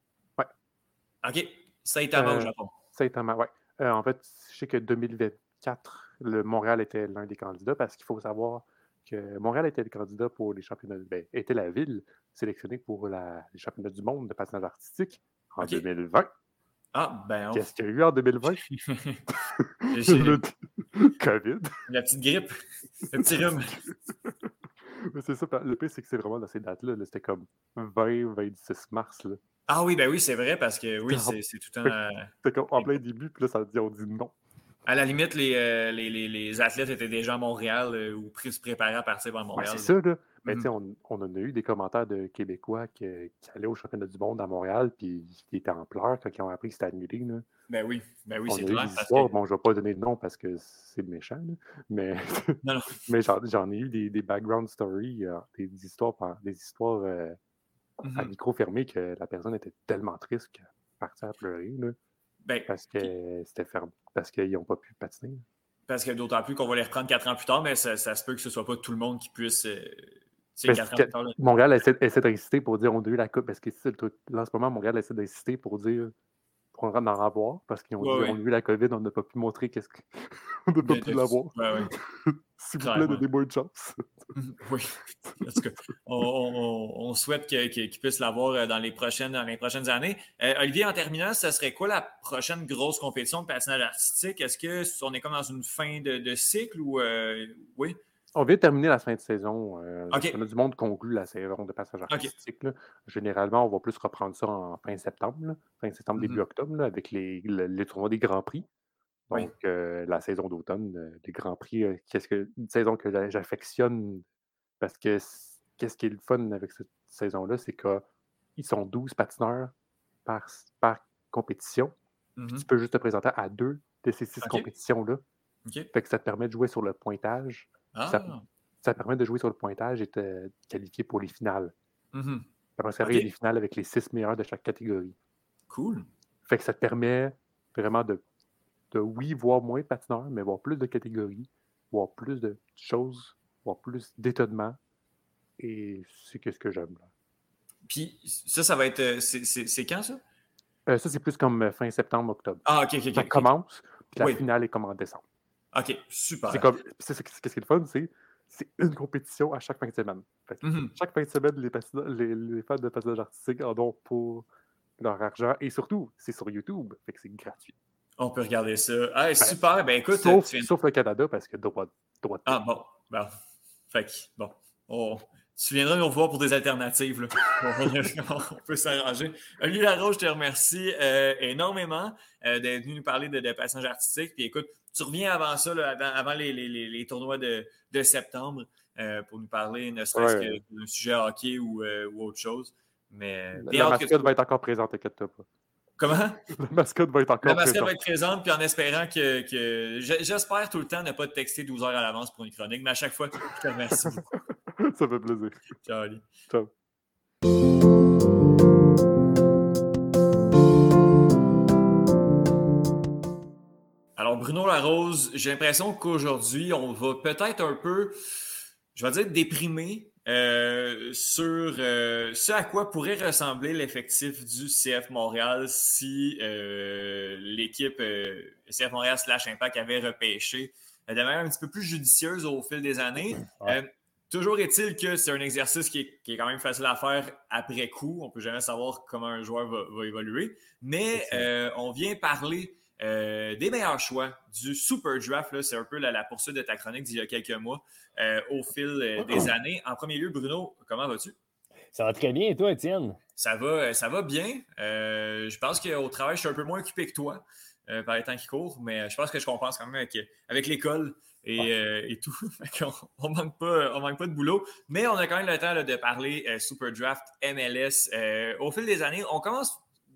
OK. Saitama au Euh, Japon. Saitama, ouais. Euh, en fait, je sais que 2024, le Montréal était l'un des candidats parce qu'il faut savoir que Montréal était le candidat pour les championnats, ben, était la ville sélectionnée pour la- les championnats du monde de patinage artistique en Ok. 2020. Ah, ben, on- Qu'est-ce qu'il y a eu en 2020? [LAUGHS] J'ai- Le [LAUGHS] COVID. la petite grippe, le petit rhume. [LAUGHS] C'est ça, le pire, c'est que c'est vraiment dans ces dates-là. là, C'était comme 20-26 mars. là. Ah oui, ben oui, c'est vrai, parce que oui, c'est c'est tout un. euh, C'était comme en plein début, puis là, ça dit, on dit non. À la limite, les, euh, les, les, les athlètes étaient déjà à Montréal euh, ou pré- se préparaient à partir vers Ouais, Montréal. c'est ça, là. Mais tu sais, on, on en a eu des commentaires de Québécois qui, qui allaient au championnat du monde à Montréal, puis qui étaient en pleurs quand ils ont appris que c'était annulé. Là. Ben oui, ben oui, c'est clair. Parce que... bon, je ne vais pas donner de nom parce que c'est méchant, là, mais, Non, non. [LAUGHS] mais j'en, ai eu des, des background stories, euh, des, des histoires, des histoires euh, à Mhm. micro fermé que la personne était tellement triste qu'elle partait à pleurer là, Ben, parce que c'était fermé, parce qu'ils n'ont pas pu patiner. parce que d'autant plus qu'on va les reprendre quatre ans plus tard, mais ça, ça se peut que ce soit pas tout le monde qui puisse. euh, quatre ans plus tard. là. Montréal essaie, essaie d'insister pour dire on a eu la coupe parce que c'est le truc. Là, en ce moment, Montréal essaie d'insister pour dire qu'on va en avoir parce qu'ils ont Ouais, ouais. on a eu la COVID, on n'a pas pu montrer qu'est-ce qu'on [LAUGHS] n'a pas pu l'avoir. Ouais. [LAUGHS] S'il vous plaît, donnez-moi une chance. [LAUGHS] Oui. Parce que on, on- on souhaite que- que- qu'il puisse l'avoir euh, dans les prochaines, dans les prochaines années. Euh, Olivier, en terminant, ce serait quoi la prochaine grosse compétition de patinage artistique? Est-ce que on est comme dans une fin de, de cycle ou euh, oui? On vient de terminer la fin de saison. Euh. Le championnat du monde conclut la saison de passage artistique. Généralement, on va plus reprendre ça en fin septembre, là. fin septembre, début Mhm. octobre, là, avec les, le- les tournois des Grands Prix. Oui. Donc, euh, la saison d'automne, euh, des Grands Prix, euh, qu'est-ce que, une saison que j'a- j'affectionne parce que qu'est-ce qui est le fun avec cette saison-là, c'est qu'ils sont 12 patineurs par, par compétition. Tu peux juste te présenter à deux de ces six compétitions-là. Fait que ça te permet de jouer sur le pointage Ah. ça permet de jouer sur le pointage et de qualifier pour les finales. Mhm. Après ça, Ok. il y a des finales avec les six meilleurs de chaque catégorie. Cool. Fait que ça te permet vraiment de, de oui, voir moins de patineurs, mais voir plus de catégories, voir plus de choses, voir plus d'étonnements. Et c'est ce que j'aime. Puis ça, ça va être. euh, C'est quand ça? Euh, ça, c'est plus comme euh, fin septembre, octobre. Ah, ok, ok, ok. ça commence, puis la Oui. finale est comme en décembre. Ok, super. C'est comme, c'est- Qu'est-ce qui est le fun, c'est c'est une compétition à chaque fin de semaine. Fait que Mhm. chaque fin de semaine, les, les, les fans de patinage artistique en ont pour leur argent. Et surtout, c'est sur YouTube. Fait que c'est gratuit. On peut regarder ça. Ah, super. Ben écoute, sauf, tu viens- sauf le Canada, parce que droit, droit de Ah, bon. Bon. Fait que, bon. On- Tu viendras nous revoir pour des alternatives. là. [LAUGHS] on peut s'arranger. Olivier Larose, je te remercie euh, énormément euh, d'être venu nous parler de, de passage artistique. Puis écoute, tu reviens avant ça, là, avant, avant les, les- les- les tournois de, de septembre, euh, pour nous parler ne serait-ce Ouais. que d'un sujet hockey ou, ou autre chose. Mais La, mascotte tu- va être encore présente, inquiète-toi pas. Comment? [LAUGHS] La mascotte va être encore La mascotte présente. va être présente, puis en espérant que. J'espère tout le temps ne pas te texter 12 heures à l'avance pour une chronique, mais à chaque fois, je te remercie beaucoup. [LAUGHS] [LAUGHS] Ça fait plaisir. Ciao, Ali. Ciao. Alors, Bruno Larose, j'ai l'impression qu'aujourd'hui, on va peut-être un peu, je vais dire, déprimer euh, sur euh, ce à quoi pourrait ressembler l'effectif du CF Montréal si euh, l'équipe CF Montréal slash Impact avait repêché de manière un petit peu plus judicieuse au fil des années. Ouais. Toujours est-il que c'est un exercice qui est, qui est quand même facile à faire après coup. On ne peut jamais savoir comment un joueur va, va évoluer. Mais euh, on vient parler euh, des meilleurs choix du Super Draft. C'est un peu la, la poursuite de ta chronique d'il y a quelques mois euh, au fil euh, des années. En premier lieu, Bruno, comment vas-tu? Ça va très bien, et toi, Étienne? Ça va, ça va bien. Je pense qu'au travail, je suis un peu moins occupé que toi par les temps qui courent, mais je pense que je compense quand même avec, avec l'école et, Ouais. euh, et tout. [LAUGHS] On ne manque, pas- on manque pas de boulot. Mais on a quand même le temps là, de parler euh, Super Draft MLS. Euh, au fil des années, on commence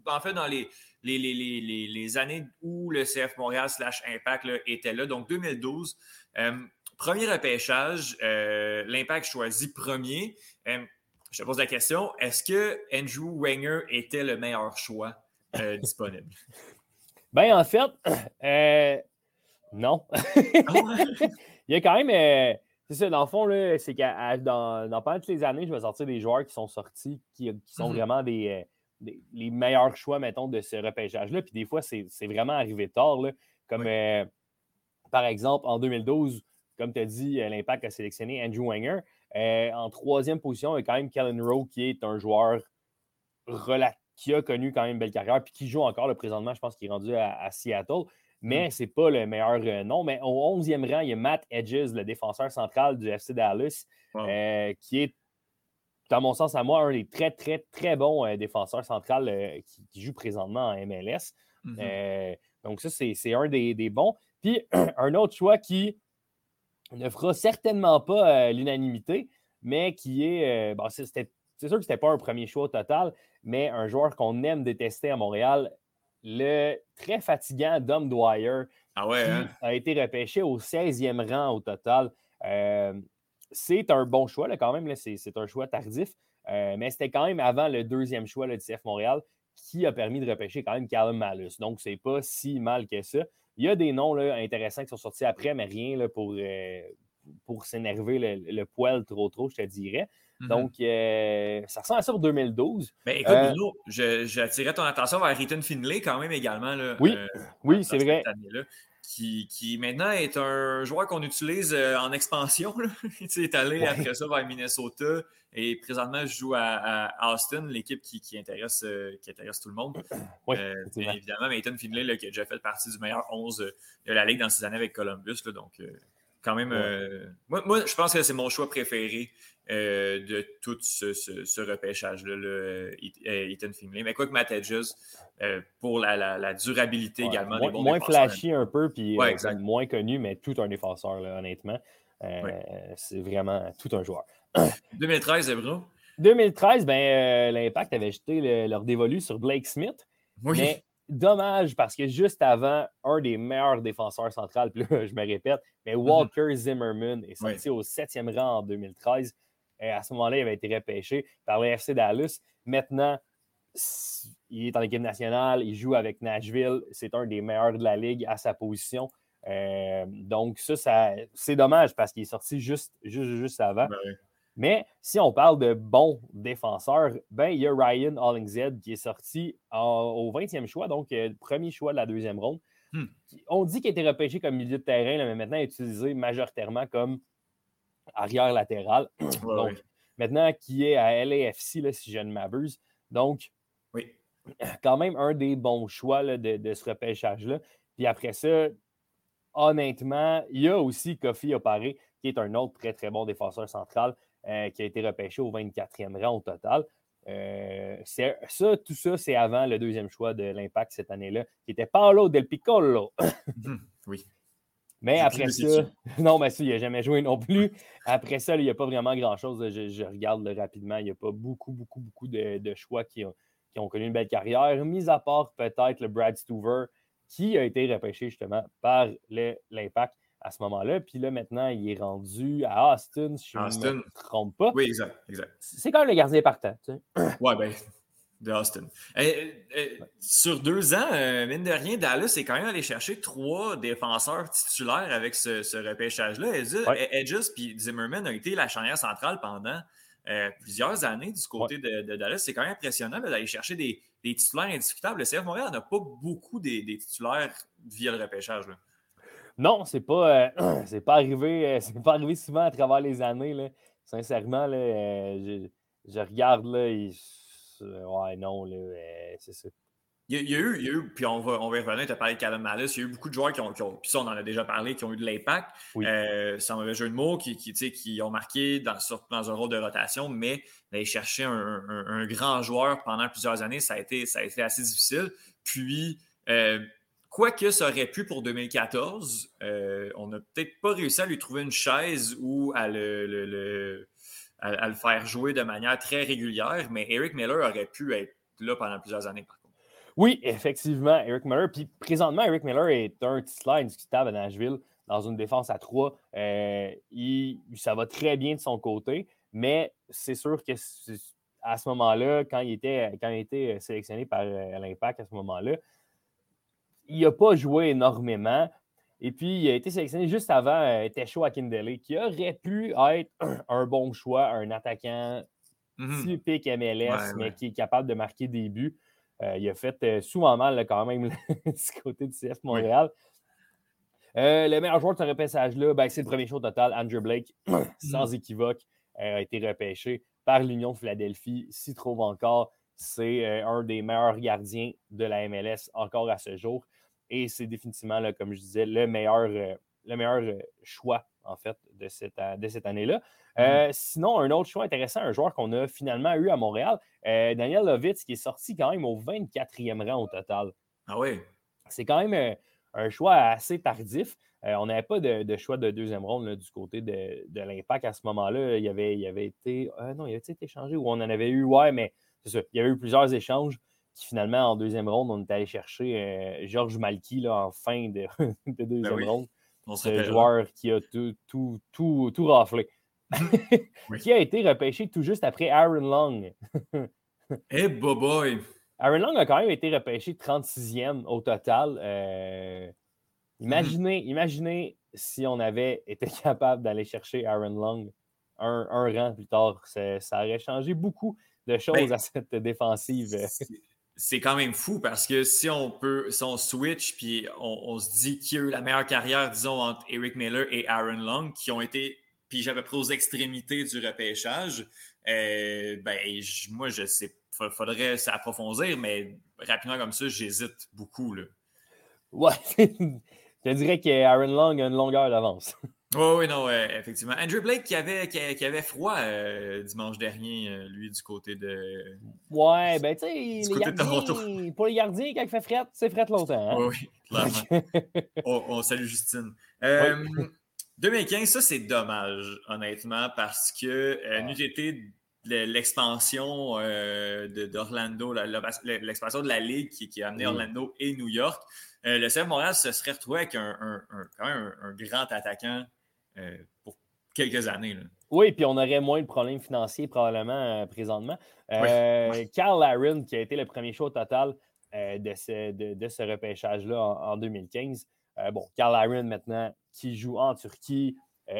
en fait dans les, les, les, les, les- les années où le CF Montréal slash Impact là, était là, donc 2012. Euh, premier repêchage, l'Impact choisit premier. Je te pose la question, est-ce que Andrew Wenger était le meilleur choix disponible? [LAUGHS] Ben, en fait, [CLEARS THROAT] euh, non. [LAUGHS] Il y a quand même. euh, c'est ça, dans le fond, là, c'est qu'à dans, dans pendant toutes les années, je vais sortir des joueurs qui sont sortis, qui, qui sont Mhm. vraiment des, euh, des- les meilleurs choix, mettons, de ce repêchage-là. Puis des fois, c'est c'est vraiment arrivé tard. là. Comme euh, par exemple, en 2012, comme tu as dit, l'Impact a sélectionné Andrew Wenger. Euh, en troisième position, il y a quand même Kellen Rowe, qui est un joueur qui a connu quand même une belle carrière, puis qui joue encore le présentement, je pense qu'il est rendu à, à Seattle. Mais c'est pas le meilleur euh, nom. Mais au 11e rang, il y a Matt Edges, le défenseur central du FC Dallas, Wow. euh, qui est, dans mon sens à moi, un des très, très, très bons euh, défenseurs centrales qui, qui joue présentement en MLS. Mhm. Euh, donc, ça, c'est un des, des bons. Puis, [CLEARS THROAT] un autre choix qui ne fera certainement pas l'unanimité, mais qui est. bon, c'est sûr que ce n'était pas un premier choix au total, mais un joueur qu'on aime détester à Montréal, le très fatigant Dom Dwyer, ah ouais, qui hein? a été repêché au 16e rang au total. Euh, c'est un bon choix, là, quand même. C'est c'est un choix tardif, euh, mais c'était quand même avant le deuxième choix là, du CF Montréal qui a permis de repêcher quand même Callum Malus. Donc, c'est pas si mal que ça. Il y a des noms là, intéressants qui sont sortis après, mais rien là, pour, euh, pour s'énerver le, le poil trop trop, je te dirais. Mhm. Donc, euh, ça ressemble à ça pour 2012. Ben, écoute, euh, Bruno, j'attirais ton attention vers Riton Finlay quand même également. Là, Oui, euh, Oui, c'est vrai. qui, qui, maintenant est un joueur qu'on utilise en expansion. [LAUGHS] il est allé après ça vers Minnesota et présentement je joue à, Austin, l'équipe qui, qui, intéresse, qui intéresse tout le monde. Évidemment, Nathan Finlay qui a déjà fait partie du meilleur 11 de la Ligue dans ses années avec Columbus. donc, quand même, moi, moi, je pense que c'est mon choix préféré euh, de tout ce, repêchage-là, euh, Ethan Finlay. Mais quoi que Matt Edges, euh, pour la, durabilité également. Moins, moins flashy un peu, puis moins connu, mais tout un défenseur, honnêtement. C'est vraiment tout un joueur. 2013, Bruno? 2013, ben, l'Impact avait jeté leur dévolu sur Blake Smith. Oui. Mais dommage parce que juste avant, un des meilleurs défenseurs centrales, [LAUGHS] puis là, je me répète, mais mm-hmm. Walker Zimmerman est sorti au septième rang en 2013 à ce moment-là, il avait été repêché par le FC Dallas. Maintenant, il est en équipe nationale, il joue avec Nashville. C'est un des meilleurs de la ligue à sa position. Euh, donc, ça, c'est dommage parce qu'il est sorti juste, juste, juste avant. Ben Mais si on parle de bons défenseurs, ben, il y a Ryan Hollingshead qui est sorti au 20e choix, donc euh, premier choix de la deuxième ronde. Hmm. On dit qu'il a été repêché comme milieu de terrain, mais maintenant utilisé majoritairement comme arrière latéral. Donc, maintenant, qui est à LAFC, là, si je ne m'abuse. Donc, oui. quand même un des bons choix de, ce repêchage-là. Puis après ça, honnêtement, il y a aussi Kofi Opare, qui est un autre très, très bon défenseur central, euh, qui a été repêché au 24e rang au total. Euh, ça, tout ça, c'est avant le deuxième choix de l'Impact cette année-là, qui était Paolo Del Piccolo. Mhm. oui. Mais après ça, [LAUGHS] non, mais ça, il n'a jamais joué non plus. Après ça, il n'y a pas vraiment grand-chose. Je, regarde rapidement. Il n'y a pas beaucoup, beaucoup, beaucoup de, choix qui ont, qui ont, connu une belle carrière, mis à part peut-être le Brad Stuver, qui a été repêché justement par l'Impact à ce moment-là. Puis là, maintenant, il est rendu à Austin, si je ne me trompe pas. Oui, exact. exact. C'est quand même le gardien partant. Tu sais. Ouais, ben, de Austin. Eh, eh, sur deux ans, euh, mine de rien, Dallas est quand même allé chercher trois défenseurs titulaires avec ce, repêchage-là. Edges et Zimmerman ont été la charnière centrale pendant euh, plusieurs années du côté de, Dallas. C'est quand même impressionnant d'aller chercher des, titulaires indiscutables. Le CF Montréal n'a pas beaucoup des, titulaires via le repêchage. Non, c'est pas, euh, [CLEARS THROAT] c'est pas arrivé. [LAUGHS] c'est pas arrivé souvent à travers les années. Là. Sincèrement, là, je, je, regarde là. Ouais, non, là, euh, c'est ça. Il y, a, eu, il y, a, eu, puis on va, on va y revenir, tu as parlé de Callum Malice, il y a eu beaucoup de joueurs qui ont, qui ont puis ça on en a déjà parlé, qui ont eu de l'impact, oui. euh, sans mauvais jeu de mots, qui, qui, qui ont marqué dans, dans, un rôle de rotation, mais d'aller chercher un, un, grand joueur pendant plusieurs années, ça a été, ça a été assez difficile. Puis, euh, quoi que ça aurait pu pour 2014, euh, on n'a peut-être pas réussi à lui trouver une chaise ou à le, le à, le faire jouer de manière très régulière, mais Eric Miller aurait pu être là pendant plusieurs années, par contre. Oui, effectivement, Eric Miller. Puis présentement, Eric Miller est un titulaire indiscutable à Nashville dans une défense à trois. Euh, ça va très bien de son côté, mais c'est sûr que à ce moment-là, quand il était, quand il était sélectionné par euh, l'Impact à ce moment-là, il n'a pas joué énormément. Et puis, il a été sélectionné juste avant euh, Tesho Akindele, qui aurait pu être [CLEARS THROAT] un bon choix, un attaquant mm-hmm. typique MLS, mais qui est capable de marquer des buts. Euh, il a fait euh, souvent mal quand même [LAUGHS] du côté du CF Montréal. le meilleur joueur de ce repêchage-là, ben, c'est le premier choix total, Andrew Blake, [CLEARS THROAT] sans mm-hmm. équivoque, a été repêché par l'Union de Philadelphie. S'y trouve encore, c'est un des meilleurs gardiens de la MLS encore à ce jour. Et c'est définitivement, là, comme je disais, le meilleur, euh, le meilleur euh, choix, en fait, de cette, de cette année-là. Euh, sinon, un autre choix intéressant, un joueur qu'on a finalement eu à Montréal, Daniel Lovitz, qui est sorti quand même au 24e rang au total. Ah oui? C'est quand même un choix assez tardif. on n'avait pas de, choix de deuxième ronde du côté de, de l'Impact à ce moment-là. Il avait, il avait été. non, il avait été échangé ou on en avait eu, ouais, mais c'est ça. Il y avait eu plusieurs échanges qui finalement, en deuxième ronde, on est allé chercher euh, Georges Malky là, en fin de, [LAUGHS] de deuxième ben ronde. Ce joueur qui a tout, tout, tout, tout raflé. [LAUGHS] qui a été repêché tout juste après Aaron Long. Eh, hey, boy! Aaron Long a quand même été repêché 36e au total. Euh, imaginez, imaginez si on avait [LAUGHS] été capable d'aller chercher Aaron Long un, un rang plus tard. Ça, aurait changé beaucoup de ben choses à cette défensive. C'est quand même fou parce que si on peut, si on switch, puis on, se dit qu'il y a eu la meilleure carrière, disons, entre Eric Miller et Aaron Long, qui ont été, puis j'avais pris aux extrémités du repêchage, euh, ben, moi, je sais, faudrait s'approfondir, mais rapidement comme ça, j'hésite beaucoup. Là. Ouais, [LAUGHS] je dirais qu'Aaron Long a une longueur d'avance. Oui, oui, non, effectivement. Andrew Blake qui avait, qui, avait froid euh, dimanche dernier, euh, lui, du côté de. Ouais, ben, tu sais, les gardiens, [LAUGHS] pour les gardiens, quand il fait fret, c'est fret longtemps. Hein? Oui, clairement. [LAUGHS] on, salue Justine. 2015, euh, ça, c'est dommage, honnêtement, parce que ah. nous, été l'expansion d'Orlando, l'expansion de la Ligue qui, a amené Orlando et New York. le CF Montréal se serait retrouvé avec un, quand même un grand attaquant euh, pour quelques années. Oui, puis on aurait moins de problèmes financiers probablement euh, présentement. Euh, Carl Aaron, qui a été le premier choix au total de ce, de, ce repêchage-là en, 2015. bon, Carl Aaron maintenant qui joue en Turquie,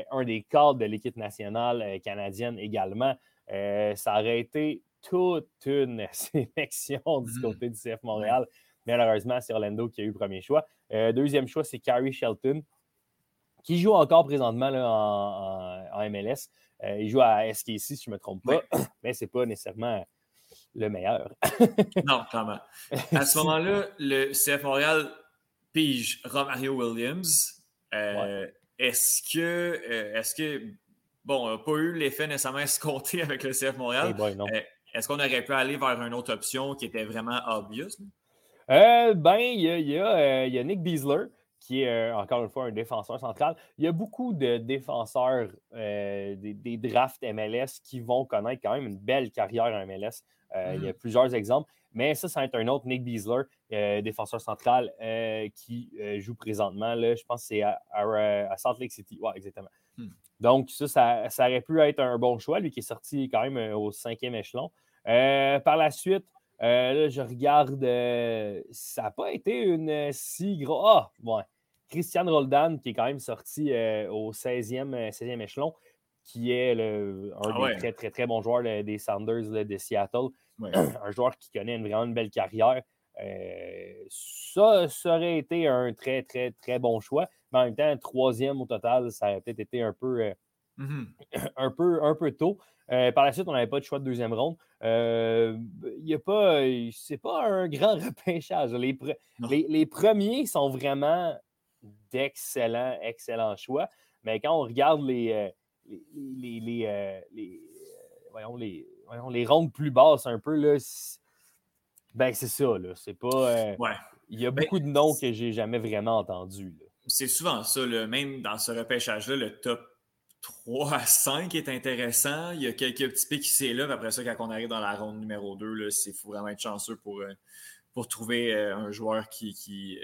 un des cadres de l'équipe nationale canadienne également. ça aurait été toute une [LAUGHS] sélection du mm. côté du CF Montréal. Malheureusement, c'est Orlando qui a eu le premier choix. deuxième choix, c'est Carrie Shelton, qui joue encore présentement là, en, MLS. Euh, il joue à SKC, si je ne me trompe pas, [CLEARS THROAT] mais ce n'est pas nécessairement le meilleur. [LAUGHS] non, clairement. À ce moment-là, le CF Montréal pige Romario Williams. Euh, est-ce que, euh, est-ce que, bon, on n'a pas eu l'effet nécessairement escompté avec le CF Montréal? est-ce qu'on aurait pu aller vers une autre option qui était vraiment obvious? ben, il y a, y a Nick Beasler qui est euh, encore une fois un défenseur central. Il y a beaucoup de défenseurs euh, des, drafts MLS qui vont connaître quand même une belle carrière en MLS. Euh, il y a mm. plusieurs exemples, mais ça, ça va être un autre Nick Beasler, défenseur central, qui joue présentement. Là, je pense que c'est à, Salt Lake City. Oui, exactement. Mm. Donc, ça, ça, aurait pu être un bon choix, lui qui est sorti quand même au cinquième échelon. par la suite, là, je regarde, ça n'a pas été une si grosse. Ah, ouais. Christian Roldan, qui est quand même sorti euh, au 16e, 16e, euh, échelon, qui est le, un ah des très, très, très bons joueurs des Sounders de Seattle. [CLEARS THROAT] un joueur qui connaît vraiment une belle carrière. Euh, ça, ça aurait été un très, très, très bon choix. Mais en même temps, troisième au total, ça aurait peut-être été un peu, mm-hmm. [CLEARS THROAT] un peu, un peu tôt. par la suite, on n'avait pas de choix de deuxième ronde. Il a pas. C'est pas un grand [LAUGHS] repêchage. Les, les, les, premiers sont vraiment d'excellents, excellents choix. Mais quand on regarde les, euh, les, les, euh, euh, voyons, les, voyons, les rondes plus basses un peu, là, ben c'est ça. Là. C'est pas. Il y a ben, beaucoup de noms que j'ai jamais vraiment entendus. C'est souvent ça. Même dans ce repêchage-là, le top 3 à 5 est intéressant. Il y a quelques petits pics qui là. Après ça, quand on arrive dans la ronde numéro 2, il faut vraiment être chanceux pour, pour trouver un joueur qui, qui,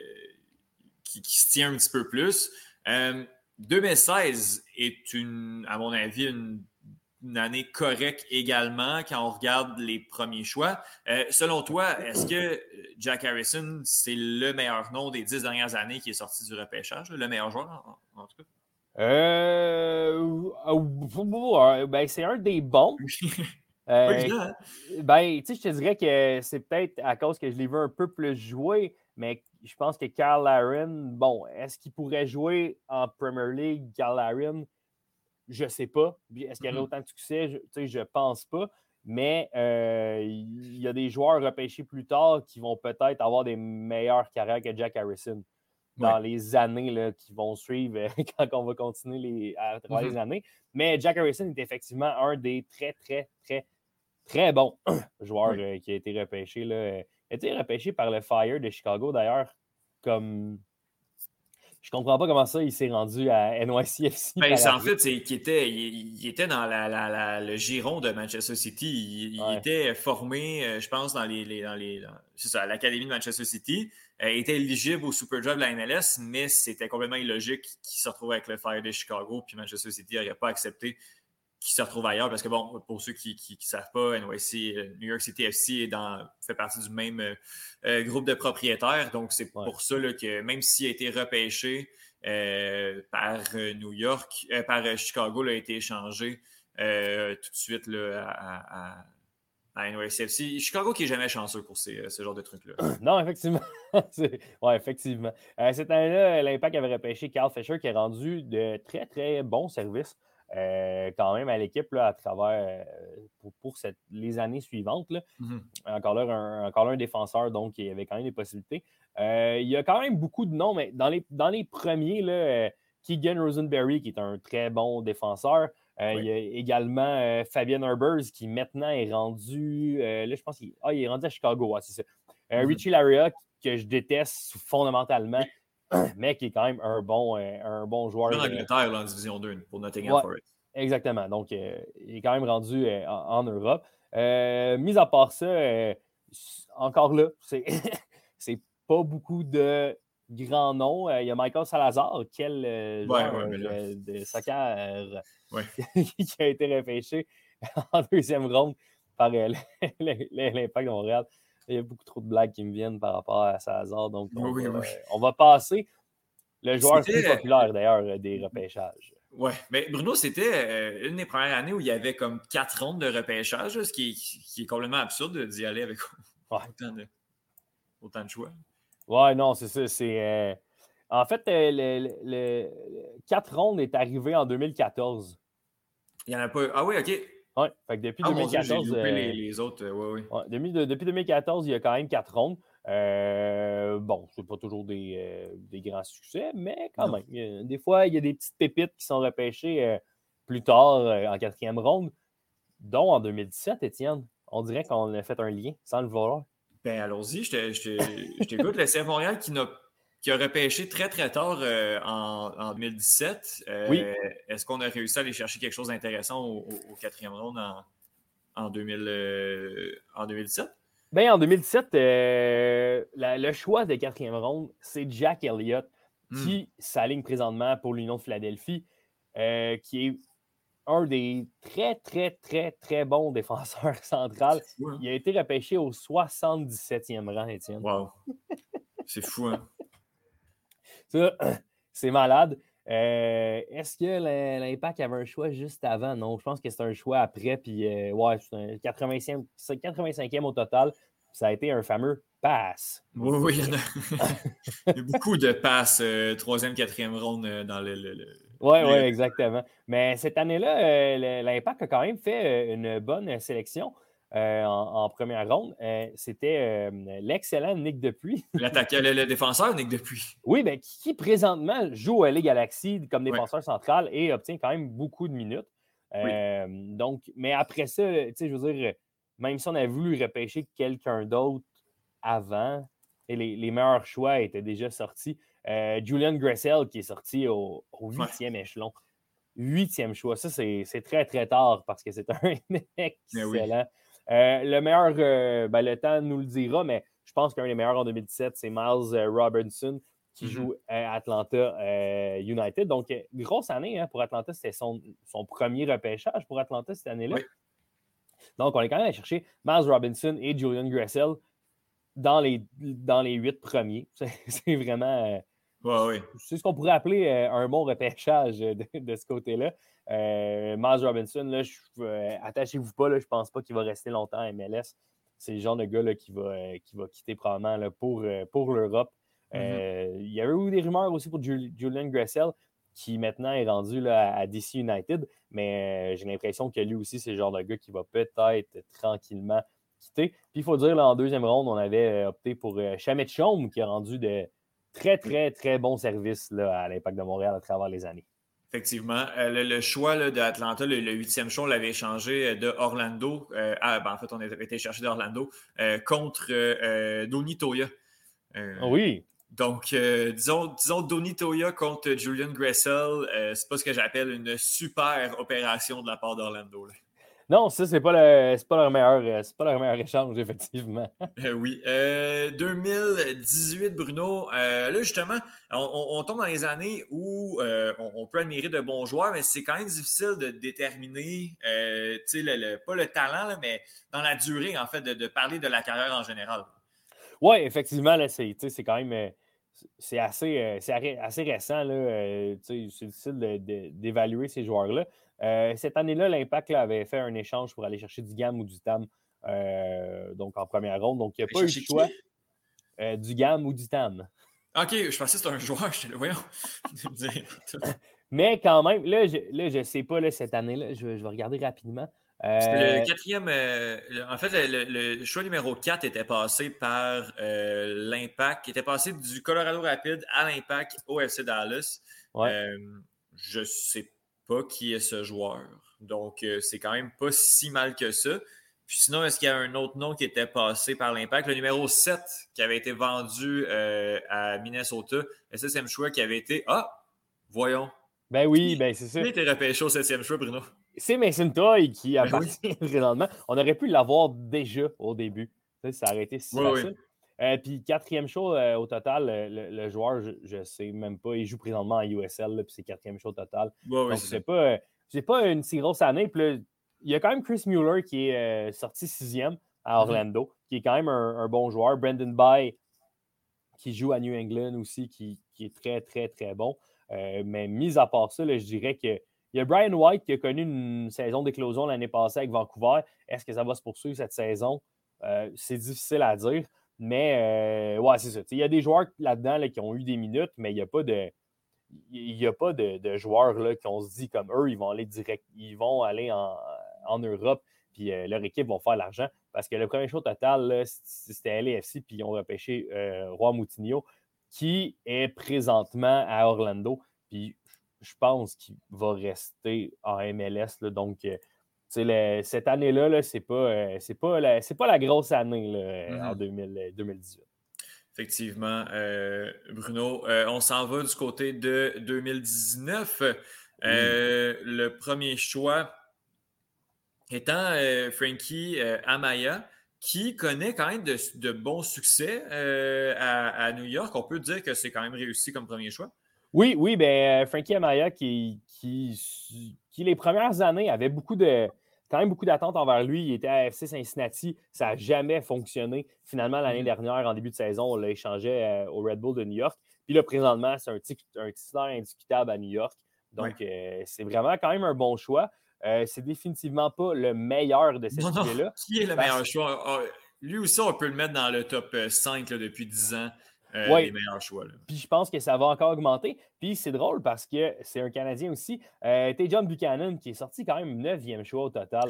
qui, se tient un petit peu plus. 2016 euh, est, une, à mon avis, une, année correcte également quand on regarde les premiers choix. Euh, selon toi, est-ce que Jack Harrison, c'est le meilleur nom des dix dernières années qui est sorti du repêchage, le meilleur joueur en, tout cas? Euh, ben, c'est un des bons. [LAUGHS] Hein? ben, je te dirais que c'est peut-être à cause que je l'ai vu un peu plus jouer, mais je pense que Carl Aaron, bon, est-ce qu'il pourrait jouer en Premier League, Carl Aaron? Je ne sais pas. Est-ce qu'il y aurait mm-hmm. autant de succès? Je ne pense pas. Mais euh, il y a des joueurs repêchés plus tard qui vont peut-être avoir des meilleures carrières que Jack Harrison dans les années là, qui vont suivre [LAUGHS] quand on va continuer les, à travers les mm-hmm. années. Mais Jack Harrison est effectivement un des très, très, très, très bons [CLEARS THROAT] joueurs euh, qui a été repêché. Là, a été repêché par le Fire de Chicago, d'ailleurs, comme. Je comprends pas comment ça, il s'est rendu à NYCFC. Ben, en fait, c'est était, il, était dans le giron de Manchester City. Il, était formé, euh, je pense, dans les, dans les l'Académie de Manchester City. Euh, il était éligible au Super Job de la MLS, mais c'était complètement illogique qu'il se retrouve avec le Fire de Chicago, puis Manchester City n'aurait pas accepté qui se retrouve ailleurs. Parce que, bon, pour ceux qui ne savent pas, NYC, euh, New York City FC est dans, fait partie du même euh, euh, groupe de propriétaires. Donc, c'est pour ça que même s'il a été repêché par New York, par Chicago, il a été échangé tout de suite là, à, à NYCFC. Chicago qui est jamais chanceux pour ces, ce genre de trucs-là. [CLEARS THROAT] non, effectivement. [LAUGHS] oui, effectivement. cette année-là, l'Impact avait repêché Carl Fisher qui a rendu de très, très bons services euh, quand même à l'équipe à travers euh, pour, les années suivantes. Mmh encore, là, un, encore un défenseur, donc il y avait quand même des possibilités. Euh, il y a quand même beaucoup de noms, mais dans les, dans les premiers, là, Keegan Rosenberry, qui est un très bon défenseur. Il y a également Fabian Herbers, qui maintenant est rendu. là, je pense qu'il ah, est rendu à Chicago, c'est ça. Mmh Richie Laria, que je déteste fondamentalement mais qui est quand même un bon, euh, un bon joueur. En euh, Angleterre, en Division 2, pour Nottingham Forest. Exactement. Donc, euh, il est quand même rendu en, Europe. mis à part ça, encore là, c'est, [LAUGHS] c'est pas beaucoup de grands noms. il y a Michael Salazar, quel joueur de soccer [LAUGHS] qui a été repêché en deuxième ronde par [LAUGHS] l'Impact de Montréal il y a beaucoup trop de blagues qui me viennent par rapport à Salazar. Donc, on, va, passer. Le joueur le plus populaire, d'ailleurs, euh, des repêchages. Oui, mais Bruno, c'était euh, une des premières années où il y avait comme quatre rondes de repêchage, ce qui est, complètement absurde d'y aller avec autant, de, choix. Ouais, non, c'est ça. C'est, euh, En fait, le, quatre rondes est arrivé en 2014. Il n'y en a pas. Ah oui, OK. Oui, fait que depuis 2014. Ah, euh, les, autres, euh, depuis, depuis, 2014, il y a quand même quatre rondes. Euh, bon, c'est pas toujours des, des, grands succès, mais quand même. des fois, il y a des petites pépites qui sont repêchées plus tard en quatrième ronde, dont en 2017, Étienne. On dirait qu'on a fait un lien sans le vouloir. Ben, allons-y, je t'écoute. le CF Montréal qui n'a qui a repêché très, très tard euh, en, 2017. Euh, oui. Est-ce qu'on a réussi à aller chercher quelque chose d'intéressant au, quatrième round en, en, 2000, en 2017? Bien, en 2017, euh, le choix de quatrième ronde, c'est Jack Elliott hmm. qui s'aligne présentement pour l'Union de Philadelphie, qui est un des très, très, très, très bons [LAUGHS] défenseurs centrales. Hein? Il a été repêché au 77e rang, Étienne. Wow! C'est fou, hein? [CLEARS THROAT] c'est malade. Euh, est-ce que l'Impact avait un choix juste avant? Non, je pense que c'est un choix après. Puis, euh, ouais, c'est un 85, 85e au total. Ça a été un fameux pass. Oui, oui, [LAUGHS] il y, a, beaucoup de passes, euh, troisième, quatrième ronde dans le. oui, oui, exactement. Mais cette année-là, l'Impact a quand même fait une bonne sélection. Euh, en, première ronde, euh, c'était euh, l'excellent Nick Depuy. [LAUGHS] L'attaquant, le, défenseur Nick Depuy. Oui, mais qui, présentement joue à les Galaxy comme défenseur central et obtient quand même beaucoup de minutes. Donc, mais après ça, je veux dire, même si on avait voulu repêcher quelqu'un d'autre avant, et les, meilleurs choix étaient déjà sortis. Julian Gressel qui est sorti au huitième échelon. Huitième choix. Ça, c'est très, très tard parce que c'est un [LAUGHS] excellent. Euh, le meilleur, euh, ben, le temps nous le dira, mais je pense qu'un des meilleurs en 2017, c'est Miles euh, Robinson qui mm-hmm. joue à Atlanta United. Donc, grosse année hein, pour Atlanta. C'était son, premier repêchage pour Atlanta cette année-là. Donc, on est quand même allé chercher Miles Robinson et Julian Gressel dans les, dans les huit premiers. [LAUGHS] C'est vraiment. C'est ce qu'on pourrait appeler un bon repêchage de ce côté-là. Euh, Miles Robinson, euh, attachez-vous pas, je ne pense pas qu'il va rester longtemps à MLS. C'est le genre de gars qui, va, euh, qui va quitter probablement pour, pour l'Europe. Mm-hmm. Il y a eu des rumeurs aussi pour Julian Gressel, qui maintenant est rendu à DC United, mais j'ai l'impression que lui aussi, c'est le genre de gars qui va peut-être tranquillement quitter. Puis il faut dire, là, en deuxième ronde, on avait opté pour Chamet Chaume, qui a rendu de très, très, très bons services là, à l'Impact de Montréal à travers les années. Effectivement. Euh, le, choix d'Atlanta, le, huitième choix, on l'avait échangé euh, de Orlando. Euh, ah, ben, en fait, on avait été chercher d'Orlando contre Donny Toya. oui. Donc, disons, disons Donny Toya contre Julian Gressel, c'est pas ce que j'appelle une super opération de la part d'Orlando. Non, ça, c'est pas, le, pas, leur meilleur, euh, pas leur meilleur échange, [LAUGHS] effectivement. Euh, oui. 2018, euh, Bruno. là, justement, on, tombe dans les années où on, peut admirer de bons joueurs, mais c'est quand même difficile de déterminer, le, pas le talent, mais dans la durée, en fait, de, parler de la carrière en général. Oui, effectivement, c'est quand même c'est assez, assez récent. c'est difficile d'évaluer ces joueurs-là. Euh, cette année-là, l'Impact avait fait un échange pour aller chercher du GAM ou du TAM donc en première ronde. Donc, il n'y a pas eu le choix du GAM ou du TAM. OK, je pensais que c'était un joueur. [LAUGHS] Je voyons. [LAUGHS] Mais quand même, là, je ne sais pas là, cette année-là. Je, vais regarder rapidement. le quatrième. en fait, le, choix numéro 4 était passé par l'Impact, était passé du Colorado Rapid à l'Impact au FC Dallas. je ne sais pas qui est ce joueur. Donc, c'est quand même pas si mal que ça. Puis sinon, est-ce qu'il y a un autre nom qui était passé par l'Impact? Le numéro 7 qui avait été vendu à Minnesota. SSM choix qui avait été. Ah, voyons. Ben oui, ben c'est ça. Qui était repêché au septième choix, Bruno? C'est Mason Toy qui ben appartient [LAUGHS] présentement. On aurait pu l'avoir déjà au début. Ça, aurait été si facile. Euh, puis quatrième show euh, au total, le, joueur, je ne sais même pas, il joue présentement en USL, puis c'est quatrième show au total. Donc c'est pas, euh, pas une si grosse année. Puis il y a quand même Chris Mueller qui est sorti sixième à mm-hmm. Orlando, qui est quand même un, bon joueur. Brandon Bay, qui joue à New England aussi, qui, qui est très, très, très bon. Euh, mais mis à part ça, je dirais que il y a Brian White qui a connu une saison d'éclosion l'année passée avec Vancouver. Est-ce que ça va se poursuivre cette saison? Euh, c'est difficile à dire. Mais euh, ouais, c'est ça. Il y a des joueurs là-dedans qui ont eu des minutes, mais il n'y a pas de. Il n'y a pas de, joueurs là, qui ont se dit comme eux, ils vont aller direct, ils vont aller en, Europe, puis leur équipe vont faire l'argent. Parce que le premier show total, c'était LAFC, puis ils ont repêché Roi Moutinho qui est présentement à Orlando. Puis je pense qu'il va rester en MLS. donc, euh, cette année-là, ce n'est pas, euh, pas, la, pas la grosse année euh, en 2018. Mm-hmm. Effectivement, Bruno. on s'en va du côté de 2019. le premier choix étant Frankie Amaya qui connaît quand même de, bons succès euh, à, New York. On peut dire que c'est quand même réussi comme premier choix. Oui, oui, ben Frankie Amaya qui, qui, les premières années avait beaucoup de quand même beaucoup d'attentes envers lui. Il était à FC Cincinnati, ça n'a jamais fonctionné. Finalement, l'année mm-hmm. dernière, en début de saison, on l'a échangé euh, au Red Bull de New York. Puis là, présentement, c'est un, un titulaire indiscutable à New York. Donc, euh, c'est vraiment quand même un bon choix. Euh, c'est définitivement pas le meilleur de cette idée-là. Qui est le meilleur choix? Ah, lui aussi, on peut le mettre dans le top 5 euh, depuis 10 ans. Euh, les meilleurs choix. Puis je pense que ça va encore augmenter. Puis c'est drôle parce que c'est un Canadien aussi. Euh, John Buchanan qui est sorti quand même 9e choix au total.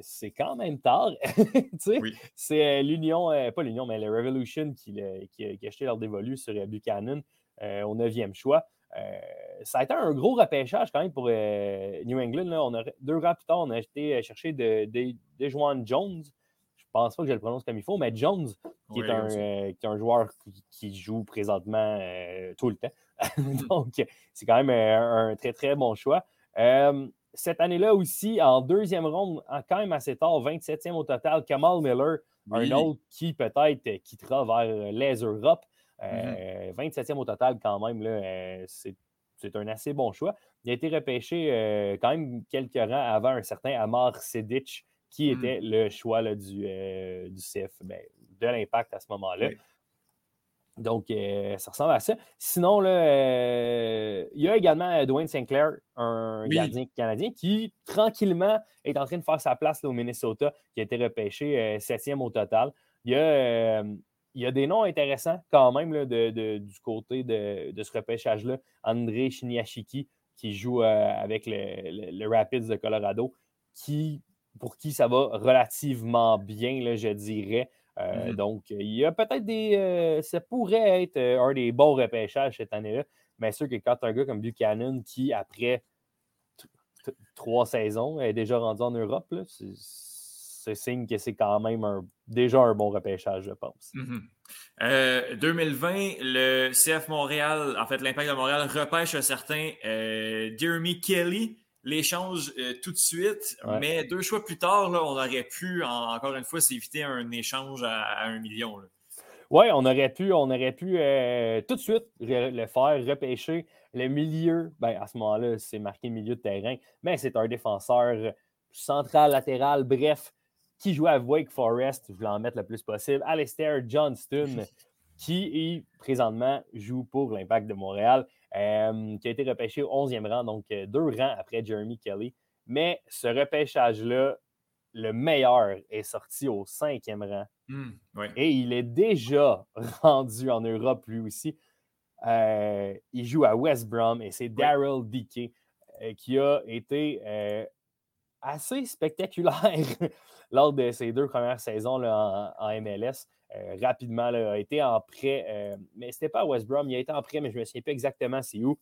c'est quand même tard. [LAUGHS] C'est l'Union, pas l'Union, mais le Revolution qui, qui, a acheté leur dévolu sur Buchanan au 9e choix. Euh, ça a été un gros repêchage quand même pour euh, New England. On a, deux ans plus tard, on a été euh, chercher de, de, Jones. Je pense pas que je le prononce comme il faut, mais Jones, qui, est, un, joueur qui, joue présentement tout le temps. [LAUGHS] Donc, c'est quand même un très, très bon choix. cette année-là aussi, en deuxième ronde, quand même assez tard, 27e au total, Kamal Miller, un autre qui peut-être quittera vers les Europes. 27e mmh au total, quand même, euh, c'est, un assez bon choix. Il a été repêché euh, quand même quelques rangs avant un certain Amar Sedic, qui mmh. était le choix du, euh, du CF, ben, de l'impact à ce moment-là. Donc, ça ressemble à ça. Sinon, là, il y a également Dwayne Sinclair, un gardien canadien, qui tranquillement est en train de faire sa place au Minnesota, qui a été repêché septième au total. Il y a il y a des noms intéressants quand même du côté de, ce repêchage-là. André Chiniachiki, qui joue euh, avec le, Rapids de Colorado, qui, pour qui ça va relativement bien, je dirais. Euh, mm-hmm. Donc, il y a peut-être des. Euh, ça pourrait être un des bons repêchages cette année-là. Mais sûr que quand un gars comme Buchanan, qui après trois saisons est déjà rendu en Europe, c'est signe que c'est quand même déjà un bon repêchage, je pense. 2020, mm-hmm. euh, le CF Montréal, en fait, l'Impact de Montréal repêche un certain euh, Jeremy Kelly. L'échange euh, tout de suite, mais deux choix plus tard, là, on aurait pu, encore une fois, s'éviter un échange à, un million. Oui, on aurait pu, on aurait pu tout de suite le faire, repêcher le milieu. Ben, à ce moment-là, c'est marqué milieu de terrain, mais c'est un défenseur central, latéral, bref, qui jouait à Wake Forest, je voulais en mettre le plus possible, Alistair Johnston, [LAUGHS] qui présentement joue pour l'Impact de Montréal, euh, qui a été repêché au 11e rang, donc euh, deux rangs après Jeremy Kelly. Mais ce repêchage-là, le meilleur est sorti au cinquième rang. Hmm, Et il est déjà rendu en Europe lui aussi. Euh, il joue à West Brom et c'est Daryl Dickey euh, qui a été euh, assez spectaculaire [LAUGHS] lors de ses deux premières saisons en, MLS. Rapidement, il a été en prêt, mais c'était pas à West Brom, il a été en prêt, mais je ne me souviens pas exactement c'est où.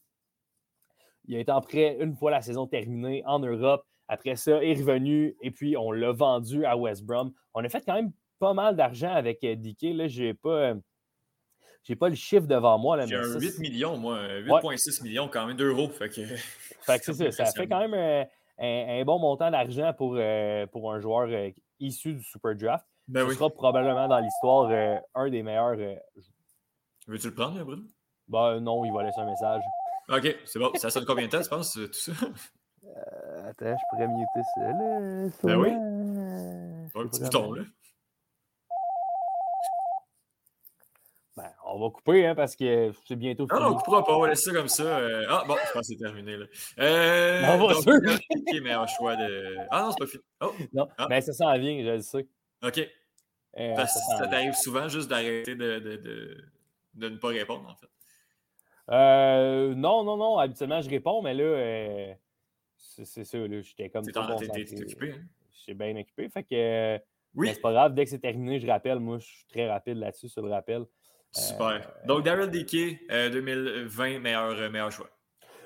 Il a été en prêt une fois la saison terminée en Europe. Après ça, il est revenu et puis on l'a vendu à West Brom. On a fait quand même pas mal d'argent avec euh, Dickey. Là, j'ai pas. J'ai pas le chiffre devant moi. J'ai un 8 millions, moi. 8,6 millions quand même d'euros. Fait que, [LAUGHS] fait que ça. Ça fait quand même euh, un, bon montant d'argent pour, euh, pour un joueur issu du Super Draft. Ben Ce sera probablement dans l'histoire un des meilleurs. Veux-tu le prendre, Bruno? Ben non, il va laisser un message. OK, c'est bon. Ça sonne combien de temps, tu penses, tout ça? attends, je pourrais muter ça, là. Ben oui. Un petit bouton, là. Ben, on va couper hein, parce que c'est bientôt fini. Non, on ne coupera pas, on va laisser ça comme ça. Euh. Ah, bon, je pense que c'est terminé. Là. Euh, on va donc, ok, mais un choix de. Ah non, c'est pas fini. Oh. Non, ah. mais ça s'en vient, je le sais. OK. Euh, parce que ça, t'arrive souvent juste d'arrêter de, de, de, de, ne pas répondre, en fait. Euh, non, non, non. Habituellement, je réponds, mais là, c'est ça. J'étais comme. T'es occupé, hein? J'étais bien occupé. Fait que. Oui. C'est pas grave, dès que c'est terminé, je rappelle. Moi, je suis très rapide là-dessus sur le rappel. Super. Euh, Donc, Daryl Dickey, 2020, meilleur, euh, meilleur choix.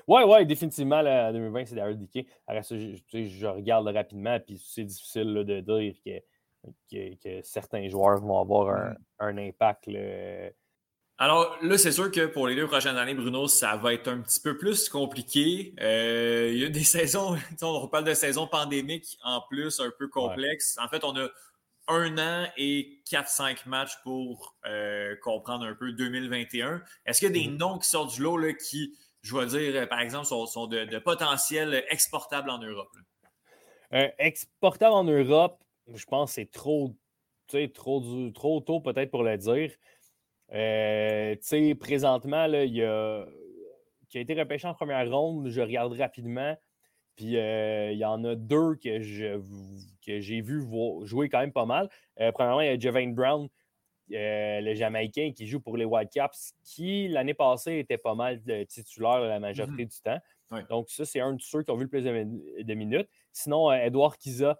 Oui, oui, définitivement, là, 2020, c'est Daryl Dickey. Alors, ça, je, je, regarde rapidement, puis c'est difficile de dire que, que, certains joueurs vont avoir un, mm. un impact. Alors là, c'est sûr que pour les deux prochaines années, Bruno, ça va être un petit peu plus compliqué. Euh, il y a des [LAUGHS] saisons, on parle de saisons pandémiques en plus, un peu complexes. En fait, on a un an et 4-5 matchs pour euh, comprendre un peu 2021. Est-ce qu'il y a des mm-hmm. noms qui sortent du lot là, qui, je vais dire, euh, par exemple, sont, de, potentiel exportable en Europe? Euh, exportable en Europe, je pense que c'est trop, trop, trop tôt peut-être pour le dire. présentement, là, il y a qui a été repêché en première ronde, je regarde rapidement. Puis euh, il y en a deux que, je, que j'ai vu jouer quand même pas mal. Euh, premièrement, il y a Javane Brown, euh, le Jamaïcain qui joue pour les Whitecaps, qui l'année passée était pas mal titulaire la majorité mm-hmm. du temps. Donc, ça, c'est un de ceux qui ont vu le plus de, minutes. Sinon, Edouard Kiza,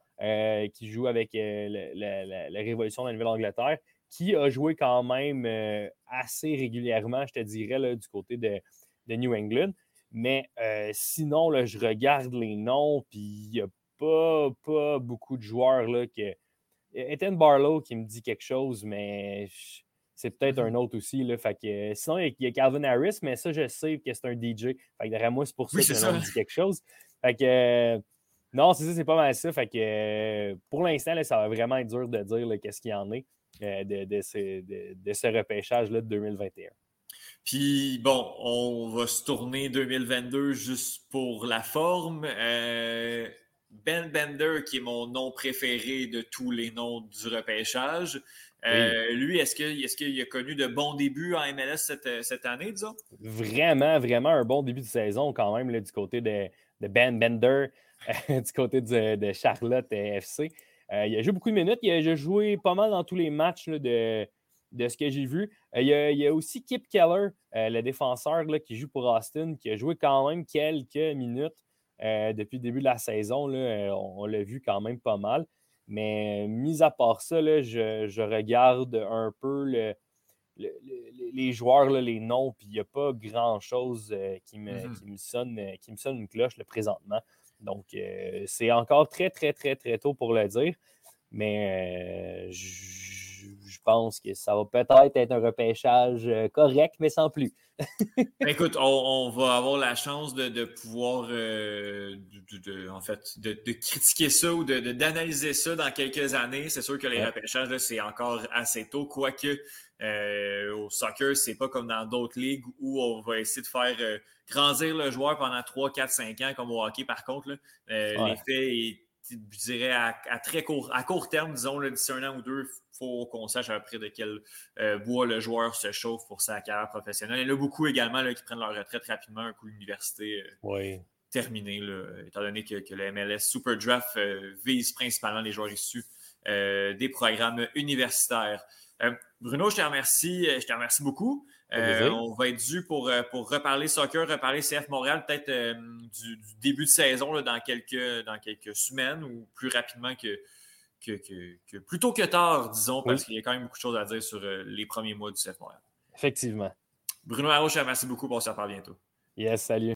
qui joue avec la, Révolution de la Nouvelle-Angleterre, qui a joué quand même assez régulièrement, je te dirais, du côté de, New England. Mais euh, sinon, je regarde les noms, puis il n'y a pas, pas beaucoup de joueurs là, que. Ethan Barlow qui me dit quelque chose, mais c'est peut-être un autre aussi. Là, fait que, sinon, il y, a Calvin Harris, mais ça, je sais que c'est un DJ. Fait que derrière moi, c'est pour ça qu'il me dit quelque chose. Fait que. non, c'est ça, c'est pas mal ça. Fait que pour l'instant, ça va vraiment être dur de dire qu'est-ce qu'il y en est euh, de, de, de, de, ce repêchage-là de 2021. Puis bon, on va se tourner 2022 juste pour la forme. Euh, ben Bender, qui est mon nom préféré de tous les noms du repêchage. Euh, lui, est-ce qu'il a connu de bons débuts en MLS cette, année, disons? Vraiment, vraiment un bon début de saison quand même du côté de, Ben Bender, [LAUGHS] du côté de, Charlotte FC. Euh, il a joué beaucoup de minutes. Il a joué pas mal dans tous les matchs de, de ce que j'ai vu. Euh, il y, a, aussi Kip Keller, euh, le défenseur qui joue pour Austin, qui a joué quand même quelques minutes euh, depuis le début de la saison. Là, on, l'a vu quand même pas mal. Mais mis à part ça, je, regarde un peu les joueurs, les noms, puis il n'y a pas grand-chose qui, me, mm-hmm. sonne, qui me sonne une cloche présentement. Donc, c'est encore très, très, très, très tôt pour le dire. Mais je je pense que ça va peut-être être un repêchage euh, correct, mais sans plus. Ben, [LAUGHS] écoute, on, va avoir la chance de, pouvoir, euh, en fait, de, critiquer ça ou d'analyser ça dans quelques années. C'est sûr que les repêchages, c'est encore assez tôt, quoique euh, au soccer, c'est pas comme dans d'autres ligues où on va essayer de faire grandir le joueur pendant 3, 4, 5 ans, comme au hockey, par contre. L'effet est je dirais, à, très court, à court terme, disons, d'ici un an ou deux, il faut qu'on sache à peu près de quel euh, bois le joueur se chauffe pour sa carrière professionnelle. Il y en a beaucoup également qui prennent leur retraite rapidement, un coup d'université. Euh, oui. terminé, étant donné que, le MLS Super Draft vise principalement les joueurs issus des programmes universitaires. Bruno, je te remercie, je te remercie beaucoup. On va être dû pour, pour reparler soccer, reparler CF Montréal, peut-être du, début de saison dans, quelques, dans quelques semaines ou plus rapidement que, que, plutôt que tard, disons, parce qu'il y a quand même beaucoup de choses à dire sur euh, les premiers mois du CF Montréal. Effectivement. Bruno Haroche, merci beaucoup. On se reparle bientôt. Yes, salut.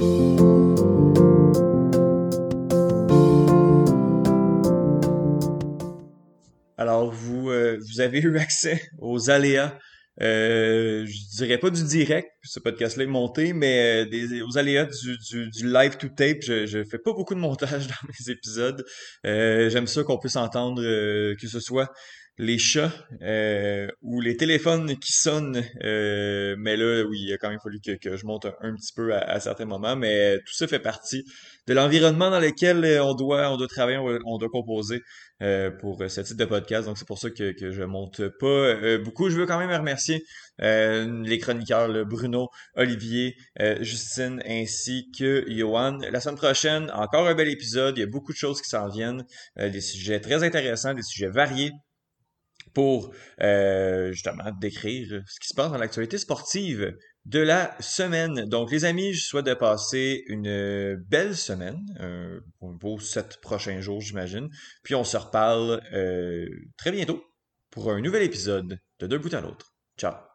Alors, vous, euh, vous avez eu accès aux aléas euh, je dirais pas du direct, ce podcast-là est monté, mais euh, des, aux aléas du, du, du, live to tape, je, je fais pas beaucoup de montage [LAUGHS] dans mes épisodes. Euh, J'aime ça qu'on puisse entendre euh, que ce soit les chats euh, ou les téléphones qui sonnent. Euh, mais là, oui, il a quand même fallu que, je monte un, petit peu à, certains moments. Mais tout ça fait partie de l'environnement dans lequel on doit, on doit travailler, on, doit composer euh, pour ce type de podcast. Donc c'est pour ça que, que je monte pas beaucoup. Je veux quand même remercier les chroniqueurs Bruno, Olivier, Justine ainsi que Johan. La semaine prochaine, encore un bel épisode. Il y a beaucoup de choses qui s'en viennent, des sujets très intéressants, des sujets variés pour euh, justement décrire ce qui se passe dans l'actualité sportive de la semaine. Donc, les amis, je souhaite de passer une belle semaine, euh, un beau sept prochains jours, j'imagine. Puis on se reparle euh, très bientôt pour un nouvel épisode de Deux bouts à l'autre. Ciao!